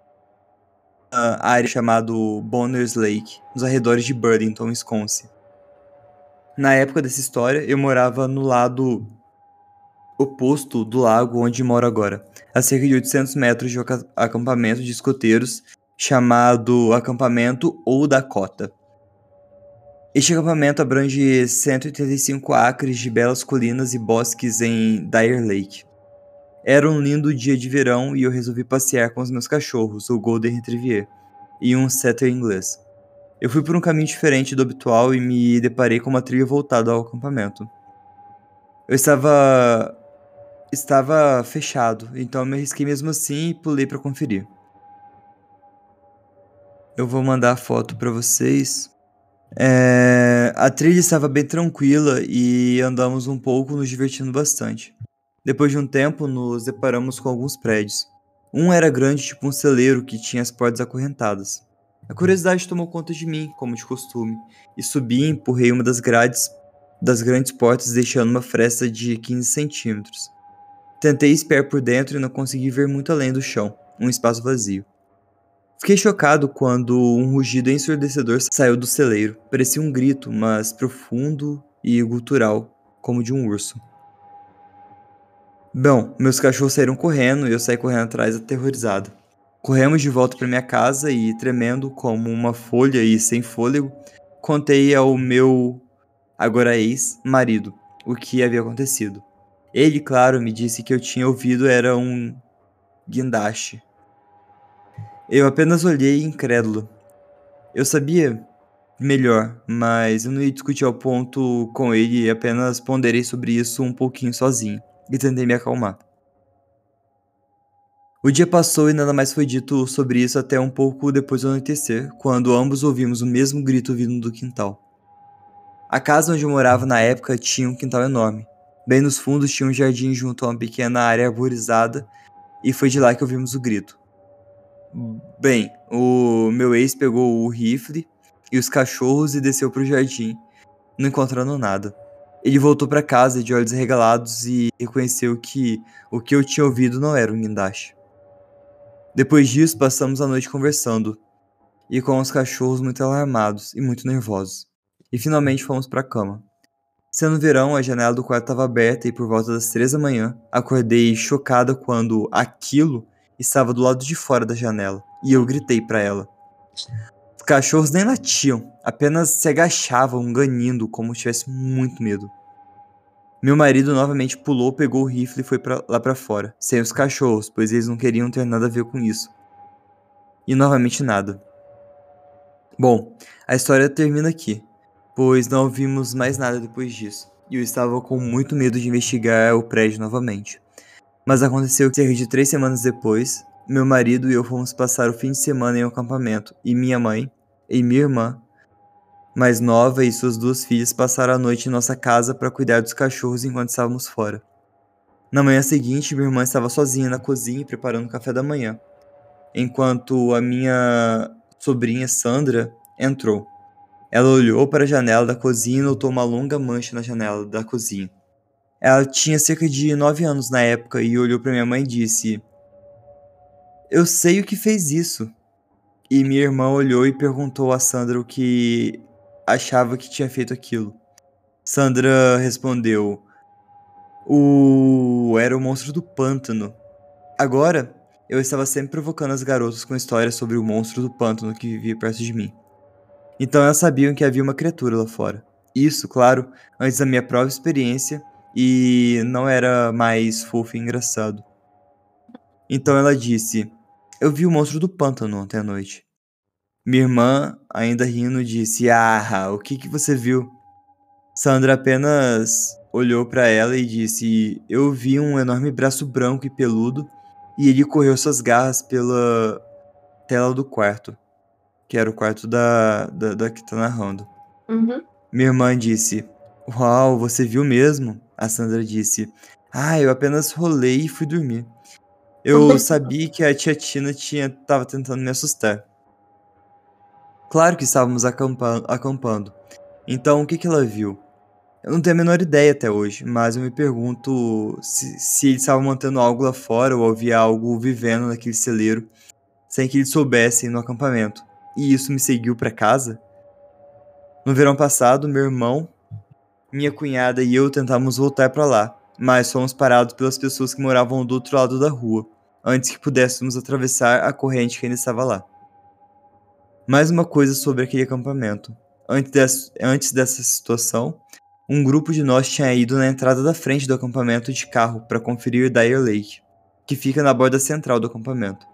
ah, área chamada Bonners Lake, nos arredores de Burlington, Wisconsin. Na época dessa história, eu morava no lado oposto do lago onde moro agora, a cerca de 800 metros de um aca- acampamento de escoteiros chamado Acampamento ou Dakota. Este acampamento abrange 185 acres de belas colinas e bosques em Dyer Lake. Era um lindo dia de verão e eu resolvi passear com os meus cachorros, o Golden Retriever, e um setter inglês. Eu fui por um caminho diferente do habitual e me deparei com uma trilha voltada ao acampamento. Eu estava estava fechado, então me arrisquei mesmo assim e pulei para conferir. Eu vou mandar a foto para vocês. É, a trilha estava bem tranquila e andamos um pouco nos divertindo bastante. Depois de um tempo, nos deparamos com alguns prédios. Um era grande, tipo um celeiro que tinha as portas acorrentadas. A curiosidade tomou conta de mim, como de costume, e subi e empurrei uma das grades das grandes portas, deixando uma fresta de 15 centímetros. Tentei espiar por dentro e não consegui ver muito além do chão, um espaço vazio. Fiquei chocado quando um rugido ensurdecedor saiu do celeiro. Parecia um grito, mas profundo e gutural, como de um urso. Bom, meus cachorros saíram correndo e eu saí correndo atrás aterrorizado. Corremos de volta para minha casa e, tremendo como uma folha e sem fôlego, contei ao meu agora ex-marido o que havia acontecido. Ele, claro, me disse que eu tinha ouvido era um guindaste. Eu apenas olhei incrédulo. Eu sabia melhor, mas eu não ia discutir ao ponto com ele e apenas ponderei sobre isso um pouquinho sozinho e tentei me acalmar. O dia passou e nada mais foi dito sobre isso até um pouco depois do anoitecer, quando ambos ouvimos o mesmo grito vindo do quintal. A casa onde eu morava na época tinha um quintal enorme. Bem nos fundos tinha um jardim junto a uma pequena área arborizada e foi de lá que ouvimos o grito. Bem, o meu ex pegou o rifle e os cachorros e desceu para o jardim, não encontrando nada. Ele voltou para casa de olhos regalados e reconheceu que o que eu tinha ouvido não era um guindaste. Depois disso, passamos a noite conversando, e com os cachorros muito alarmados e muito nervosos. E finalmente fomos para a cama. Sendo verão, a janela do quarto estava aberta e por volta das três da manhã, acordei chocada quando aquilo estava do lado de fora da janela e eu gritei para ela. Os cachorros nem latiam, apenas se agachavam, ganindo como se tivesse muito medo. Meu marido novamente pulou, pegou o rifle e foi pra, lá para fora, sem os cachorros, pois eles não queriam ter nada a ver com isso. E novamente nada. Bom, a história termina aqui pois não ouvimos mais nada depois disso, e eu estava com muito medo de investigar o prédio novamente. Mas aconteceu que cerca de três semanas depois, meu marido e eu fomos passar o fim de semana em um acampamento, e minha mãe e minha irmã, mais nova, e suas duas filhas passaram a noite em nossa casa para cuidar dos cachorros enquanto estávamos fora. Na manhã seguinte, minha irmã estava sozinha na cozinha preparando o café da manhã, enquanto a minha sobrinha Sandra entrou. Ela olhou para a janela da cozinha e notou uma longa mancha na janela da cozinha. Ela tinha cerca de 9 anos na época e olhou para minha mãe e disse: Eu sei o que fez isso. E minha irmã olhou e perguntou a Sandra o que achava que tinha feito aquilo. Sandra respondeu: O era o monstro do pântano. Agora, eu estava sempre provocando as garotas com histórias sobre o monstro do pântano que vivia perto de mim. Então elas sabiam que havia uma criatura lá fora. Isso, claro, antes da minha própria experiência e não era mais fofo e engraçado. Então ela disse: Eu vi o monstro do pântano ontem à noite. Minha irmã, ainda rindo, disse: Ah, o que, que você viu? Sandra apenas olhou para ela e disse: Eu vi um enorme braço branco e peludo e ele correu suas garras pela tela do quarto que era o quarto da, da, da que tá narrando. Uhum. Minha irmã disse: Uau, você viu mesmo? A Sandra disse: Ah, eu apenas rolei e fui dormir. Eu sabia que a tia Tina tinha, tava tentando me assustar. Claro que estávamos acampando, acampando. Então, o que, que ela viu? Eu não tenho a menor ideia até hoje, mas eu me pergunto se, se eles estavam mantendo algo lá fora ou havia algo vivendo naquele celeiro sem que eles soubessem no acampamento e isso me seguiu para casa. No verão passado, meu irmão, minha cunhada e eu tentamos voltar para lá, mas fomos parados pelas pessoas que moravam do outro lado da rua, antes que pudéssemos atravessar a corrente que ainda estava lá. Mais uma coisa sobre aquele acampamento. Antes antes dessa situação, um grupo de nós tinha ido na entrada da frente do acampamento de carro para conferir Dyer Lake, que fica na borda central do acampamento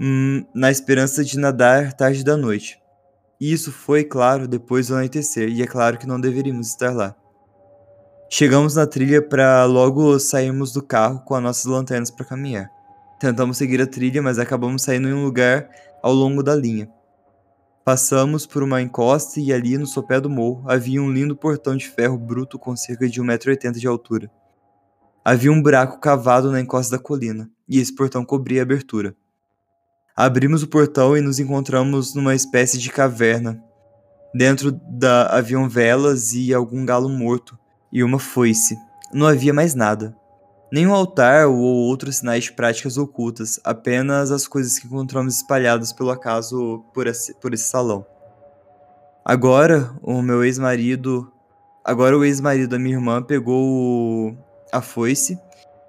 hum, na esperança de nadar tarde da noite. E isso foi, claro, depois do anoitecer, e é claro que não deveríamos estar lá. Chegamos na trilha para logo sairmos do carro com as nossas lanternas para caminhar. Tentamos seguir a trilha, mas acabamos saindo em um lugar ao longo da linha. Passamos por uma encosta e ali no sopé do morro havia um lindo portão de ferro bruto com cerca de 1,80m de altura. Havia um buraco cavado na encosta da colina, e esse portão cobria a abertura. Abrimos o portão e nos encontramos numa espécie de caverna. Dentro da haviam velas e algum galo morto e uma foice. Não havia mais nada. Nenhum altar ou outros sinais de práticas ocultas, apenas as coisas que encontramos espalhadas pelo acaso por esse, por esse salão. Agora, o meu ex-marido. Agora, o ex-marido da minha irmã pegou a foice,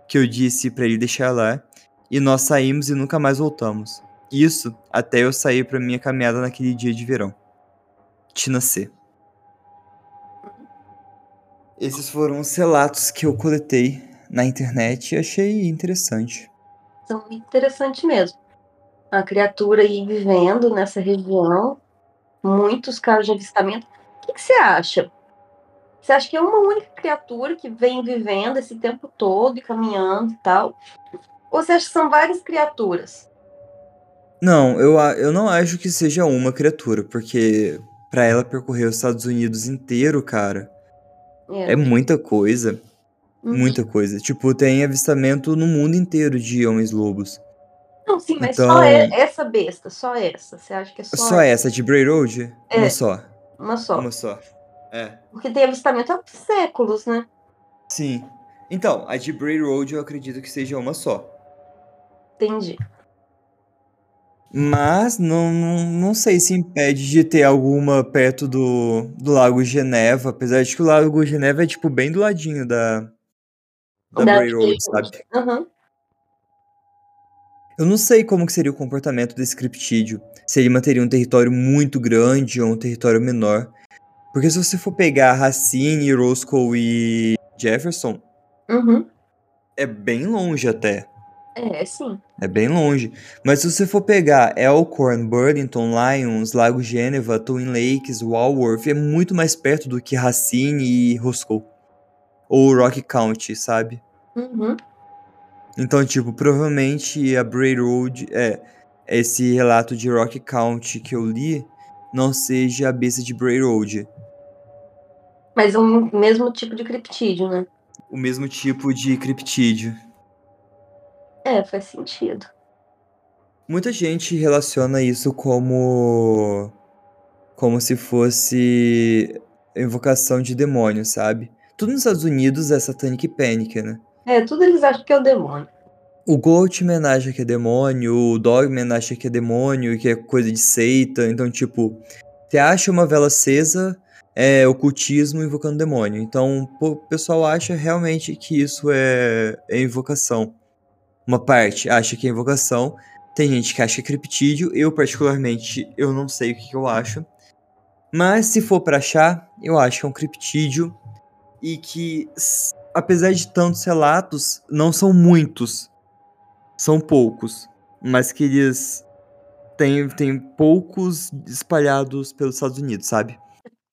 que eu disse para ele deixar lá, e nós saímos e nunca mais voltamos. Isso até eu sair para minha caminhada naquele dia de verão. Tina C. Esses foram os relatos que eu coletei na internet e achei interessante. São interessante mesmo. A criatura aí vivendo nessa região, muitos casos de avistamento. O que, que você acha? Você acha que é uma única criatura que vem vivendo esse tempo todo e caminhando e tal? Ou você acha que são várias criaturas? Não, eu, eu não acho que seja uma criatura, porque para ela percorrer os Estados Unidos inteiro, cara, é, é muita coisa. Uhum. Muita coisa. Tipo, tem avistamento no mundo inteiro de homens-lobos. Não, sim, mas então... só é essa besta, só essa. Você acha que é só, só essa? essa de Bray Road? É. Uma só. Uma só. Uma só. É. Porque tem avistamento há séculos, né? Sim. Então, a de Bray Road eu acredito que seja uma só. Entendi. Mas não, não, não sei se impede de ter alguma perto do, do Lago Geneva, apesar de que o Lago Geneva é, tipo, bem do ladinho da, da, Da Bray Road, sabe? Aham. Eu não sei como que seria o comportamento desse criptídeo. Se ele manteria um território muito grande ou um território menor. Porque se você for pegar Racine, Roscoe e Jefferson, Uhum. é bem longe até. É, sim. É bem longe. Mas se você for pegar Elkhorn, Burlington, Lyons, Lago Geneva, Twin Lakes, Walworth, é muito mais perto do que Racine e Roscoe. Ou Rock County, sabe? Uhum. Então, tipo, provavelmente a Bray Road, é, esse relato de Rock County que eu li, não seja a besta de Bray Road. Mas é o mesmo tipo de criptídeo, né? O mesmo tipo de criptídeo. É, faz sentido. Muita gente relaciona isso como. como se fosse invocação de demônio, sabe? Tudo nos Estados Unidos é Satanic Panic, né? É, tudo eles acham que é o demônio. O Goatman acha que é demônio, o Dogman acha que é demônio, que é coisa de seita. Então, tipo, você acha uma vela acesa, é ocultismo invocando demônio. Então, o pessoal acha realmente que isso é, é invocação. Uma parte acha que é invocação, tem gente que acha que é criptídeo. Eu, particularmente, eu não sei o que, que eu acho. Mas, se for pra achar, eu acho que é um criptídeo. E que, apesar de tantos relatos, não são muitos. São poucos. Mas que eles têm, têm poucos espalhados pelos Estados Unidos, sabe?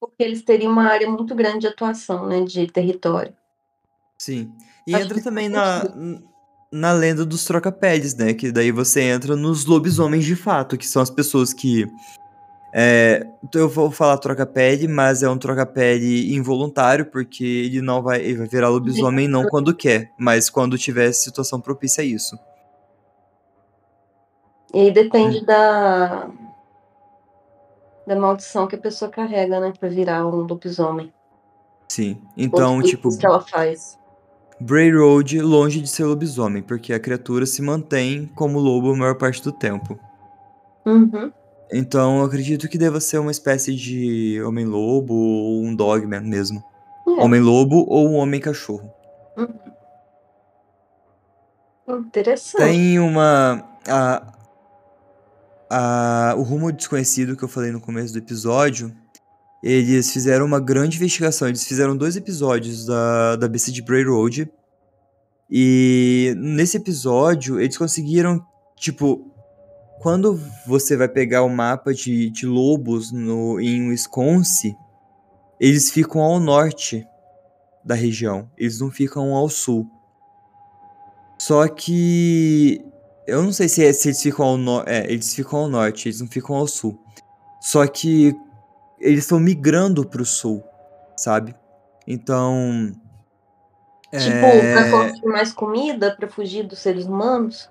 Porque eles teriam uma área muito grande de atuação, né? De território. Sim. E Acho entra também na, na lenda dos troca-peles, né? Que daí você entra nos lobisomens de fato, que são as pessoas que. É, eu vou falar troca-pele, mas é um troca-pele involuntário, porque ele não vai, ele vai virar lobisomem não quando quer, mas quando tiver situação propícia a isso. E aí Hum. depende da. da maldição que a pessoa carrega, né? Pra virar um lobisomem. Sim. Então, tipo, feitiços que ela faz. Bray Road longe de ser lobisomem, porque a criatura se mantém como lobo a maior parte do tempo. Uhum. Então eu acredito que deva ser uma espécie de homem-lobo ou um dogman mesmo. É. Homem-lobo ou um homem-cachorro. Interessante. Tem uma. A, a, o Rumo Desconhecido que eu falei no começo do episódio. Eles fizeram uma grande investigação. Eles fizeram dois episódios da, da BC de Bray Road. E nesse episódio, eles conseguiram, tipo, quando você vai pegar o mapa de, de lobos no, em Wisconsin, eles ficam ao norte da região, eles não ficam ao sul. Só que eu não sei se, é- se eles ficam ao norte. É, eles ficam ao norte, eles não ficam ao sul. Só que eles estão migrando pro sul, sabe? Então. Tipo, é, pra conseguir mais comida, pra fugir dos seres humanos.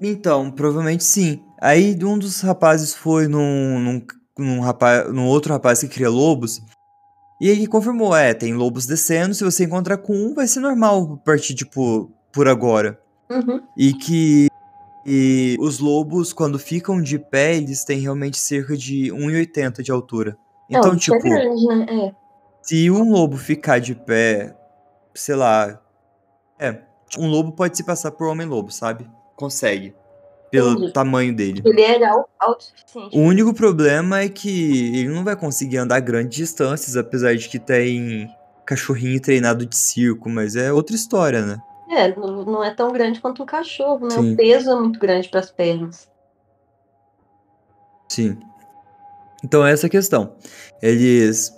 Então, provavelmente sim. Aí um dos rapazes foi num, num, num, rapaz, num outro rapaz que cria lobos. E ele confirmou, é, tem lobos descendo, se você encontrar com um, vai ser normal partir, tipo, por agora. Uhum. E que e os lobos, quando ficam de pé, eles têm realmente cerca de 1,80 de altura. é, Então, o é tipo, grande, né? É. se um lobo ficar de pé, sei lá. É, um lobo pode se passar por homem-lobo, sabe? Consegue. Pelo Entendi. tamanho dele. Ele era au- autossuficiente. O único problema é que ele não vai conseguir andar grandes distâncias, apesar de que tem cachorrinho treinado de circo, mas é outra história, né? É, não é tão grande quanto um cachorro, né? Sim. O peso é muito grande pras pernas. Sim. Então essa é a questão. Eles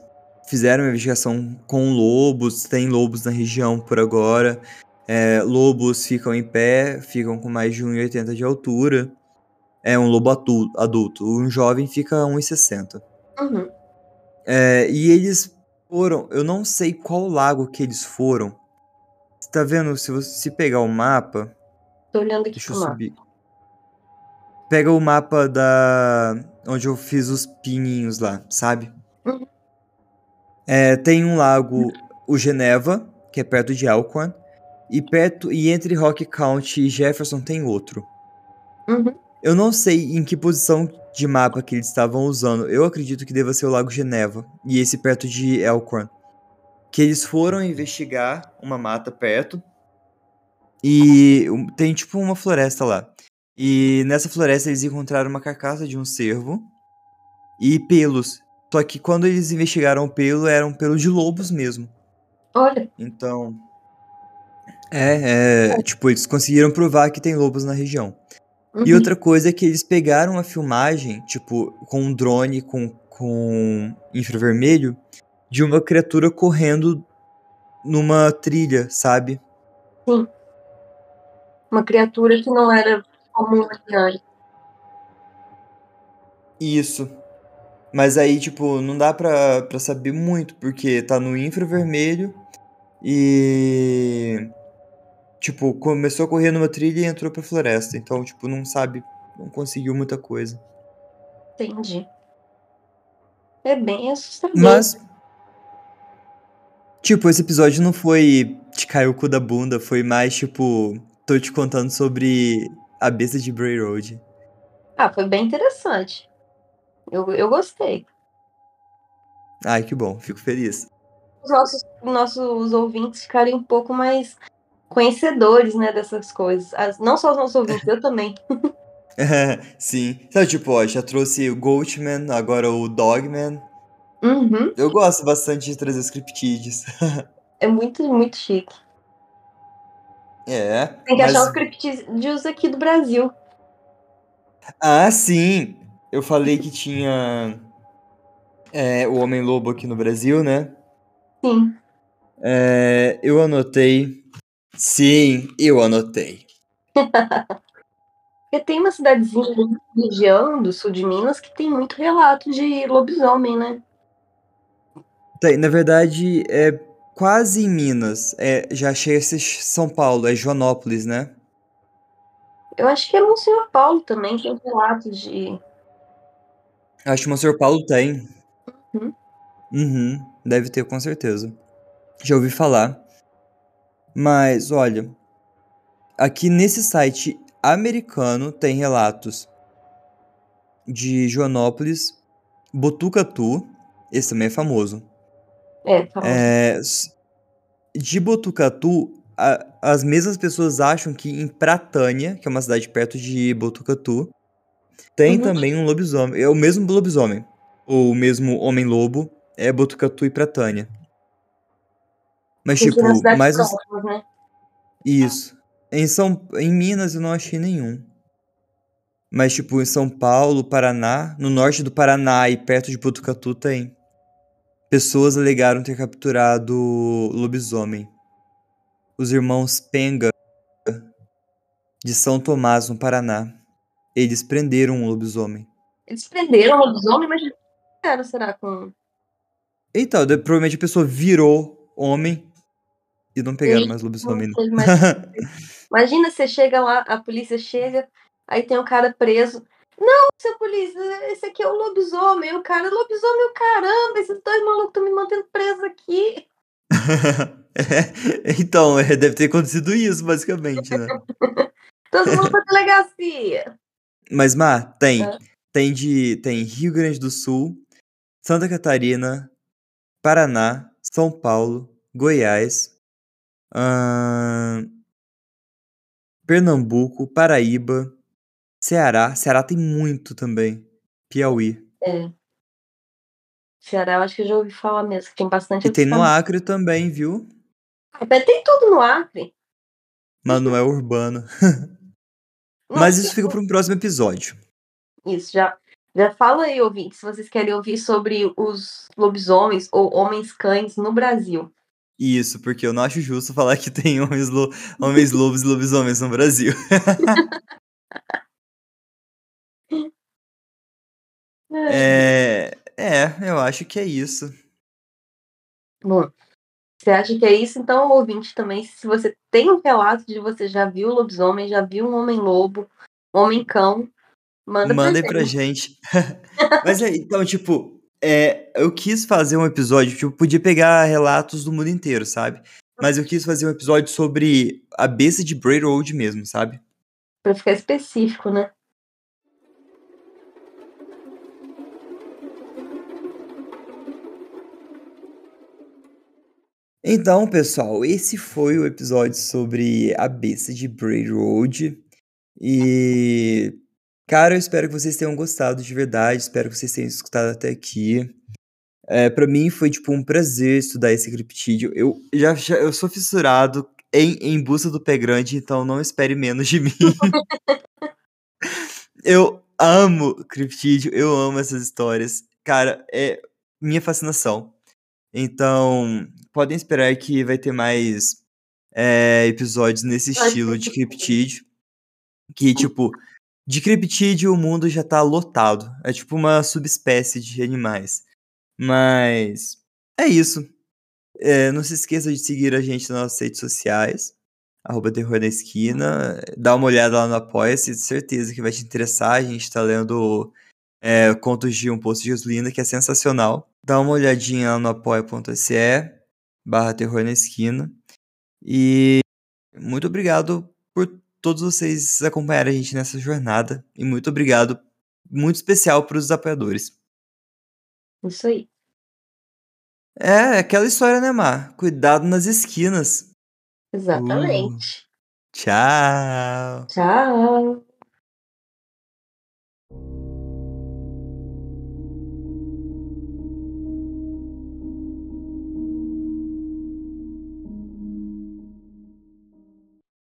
fizeram uma investigação com lobos, tem lobos na região por agora. É, lobos ficam em pé, ficam com mais de 1,80 de altura. É um lobo adulto. Um jovem fica 1,60. Uhum. É, e eles foram. Eu não sei qual lago que eles foram. Você tá vendo? Se você se pegar o mapa. Tô olhando aqui Deixa eu mapa. subir. Pega o mapa da. onde eu fiz os pininhos lá, sabe? Uhum. É, tem um lago, o Geneva, que é perto de Elkhorn. E perto. E entre Rock County e Jefferson tem outro. Uhum. Eu não sei em que posição de mapa que eles estavam usando. Eu acredito que deva ser o Lago Geneva e esse perto de Elkhorn. Que eles foram investigar uma mata perto e tem tipo uma floresta lá. E nessa floresta eles encontraram uma carcaça de um cervo e pelos. Só que quando eles investigaram o pelo, eram pelos de lobos mesmo. Olha. Então. É, é, tipo, eles conseguiram provar que tem lobos na região. Uhum. E outra coisa é que eles pegaram a filmagem, tipo, com um drone com, com infravermelho, de uma criatura correndo numa trilha, sabe? Sim. Uma criatura que não era comum antes. Isso. Mas aí, tipo, não dá pra, pra saber muito, porque tá no infravermelho e tipo, começou a correr numa trilha e entrou pra floresta. Então, tipo, não sabe, não conseguiu muita coisa. Entendi. É bem assustador. Mas. Tipo, esse episódio não foi te caiu o cu da bunda, foi mais tipo, tô te contando sobre a besta de Bray Road. Ah, foi bem interessante. Eu, eu gostei. Ai, que bom, fico feliz. Os nossos, nossos ouvintes ficarem um pouco mais conhecedores, né, dessas coisas. As, não só os nossos ouvintes, eu também. Sim. Então, tipo, ó, já trouxe o Goatman, agora o Dogman. Uhum. Eu gosto bastante de trazer os cryptids. é muito, muito chique. É. Tem que mas... achar os cryptids aqui do Brasil. Ah, sim. Eu falei que tinha é, o Homem-Lobo aqui no Brasil, né? Sim. É, eu anotei Sim, eu anotei. Porque tem uma cidadezinha região do sul de Minas que tem muito relato de lobisomem, né? Tem, na verdade, é quase em Minas. É, já chega a ser São Paulo, é Joanópolis, né? Eu acho que é Monsenhor Paulo também, tem relatos de. Acho que Monsenhor Paulo tem. Uhum. Uhum, deve ter, com certeza. Já ouvi falar. Mas, olha, aqui nesse site americano tem relatos de Joanópolis, Botucatu, esse também é famoso. É, famoso. É, de Botucatu, a, as mesmas pessoas acham que em Pratânia, que é uma cidade perto de Botucatu, tem uhum. também um lobisomem. É o mesmo lobisomem. Ou o mesmo homem-lobo. É Botucatu e Pratânia. Mas, tipo, mais. Próximas, né? Isso. Em, São... em Minas eu não achei nenhum. Mas, tipo, em São Paulo, Paraná, no norte do Paraná e perto de Botucatu tem. Pessoas alegaram ter capturado lobisomem. Os irmãos Penga, de São Tomás, no Paraná. Eles prenderam um lobisomem. Eles prenderam um lobisomem, mas era, será com. Então, provavelmente a pessoa virou homem e não pegaram mais lobisomem. Imagina, você chega lá, a polícia chega, aí tem um cara preso. Não, seu polícia, esse aqui é o lobisomem. O cara, lobisomem, o caramba, esses dois malucos estão me mantendo preso aqui. é, então, é, deve ter acontecido isso, basicamente, né? Todo mundo pra delegacia. Mas, Mar, tem. É. Tem de. Tem Rio Grande do Sul, Santa Catarina, Paraná, São Paulo, Goiás, Pernambuco, Paraíba, Ceará. Ceará tem muito também. Piauí. É. Ceará, eu acho que eu já ouvi falar mesmo, tem bastante. E tem no Acre também, viu? Ah, tem tudo no Acre. Mas não é urbano. Mas isso fica para um próximo episódio. Isso, já, já fala aí, ouvinte, se vocês querem ouvir sobre os lobisomens ou homens-cães no Brasil. Isso, porque eu não acho justo falar que tem homens, lo homens lobos e lobisomens no Brasil. é, é, eu acho que é isso. Bom, você acha que é isso? Então, ouvinte também, se você tem um relato de você já viu lobisomem, já viu um homem-lobo, homem-cão, manda Mandem pra gente. Pra gente. Mas é, então, tipo, é, eu quis fazer um episódio, tipo, podia pegar relatos do mundo inteiro, sabe? Mas eu quis fazer um episódio sobre a besta de Bray Road mesmo, sabe? Pra ficar específico, né? Então, pessoal, esse foi o episódio sobre a besta de Bray Road. E, cara, eu espero que vocês tenham gostado de verdade. Espero que vocês tenham escutado até aqui. É, para mim foi tipo um prazer estudar esse criptídeo. Eu já, já eu sou fissurado em, em busca do pé grande, então não espere menos de mim. eu amo criptídeo, eu amo essas histórias. Cara, é minha fascinação. Então, podem esperar que vai ter mais é, episódios nesse estilo de criptídeo. Que, tipo, de criptídeo o mundo já tá lotado. É tipo uma subespécie de animais. Mas é isso. É, não se esqueça de seguir a gente nas nossas redes sociais. Arroba Terror na Esquina. Dá uma olhada lá no Apoia-se, certeza que vai te interessar. A gente tá lendo é, Contos de um Poço de Gasolina, que é sensacional. Dá uma olhadinha lá no apoia.se barra Terror na Esquina. E muito obrigado por todos vocês acompanharem a gente nessa jornada. E muito obrigado, muito especial para os apoiadores. Isso aí. É, aquela história, né, Mar? Cuidado nas esquinas. Exatamente. Uh, tchau. Tchau.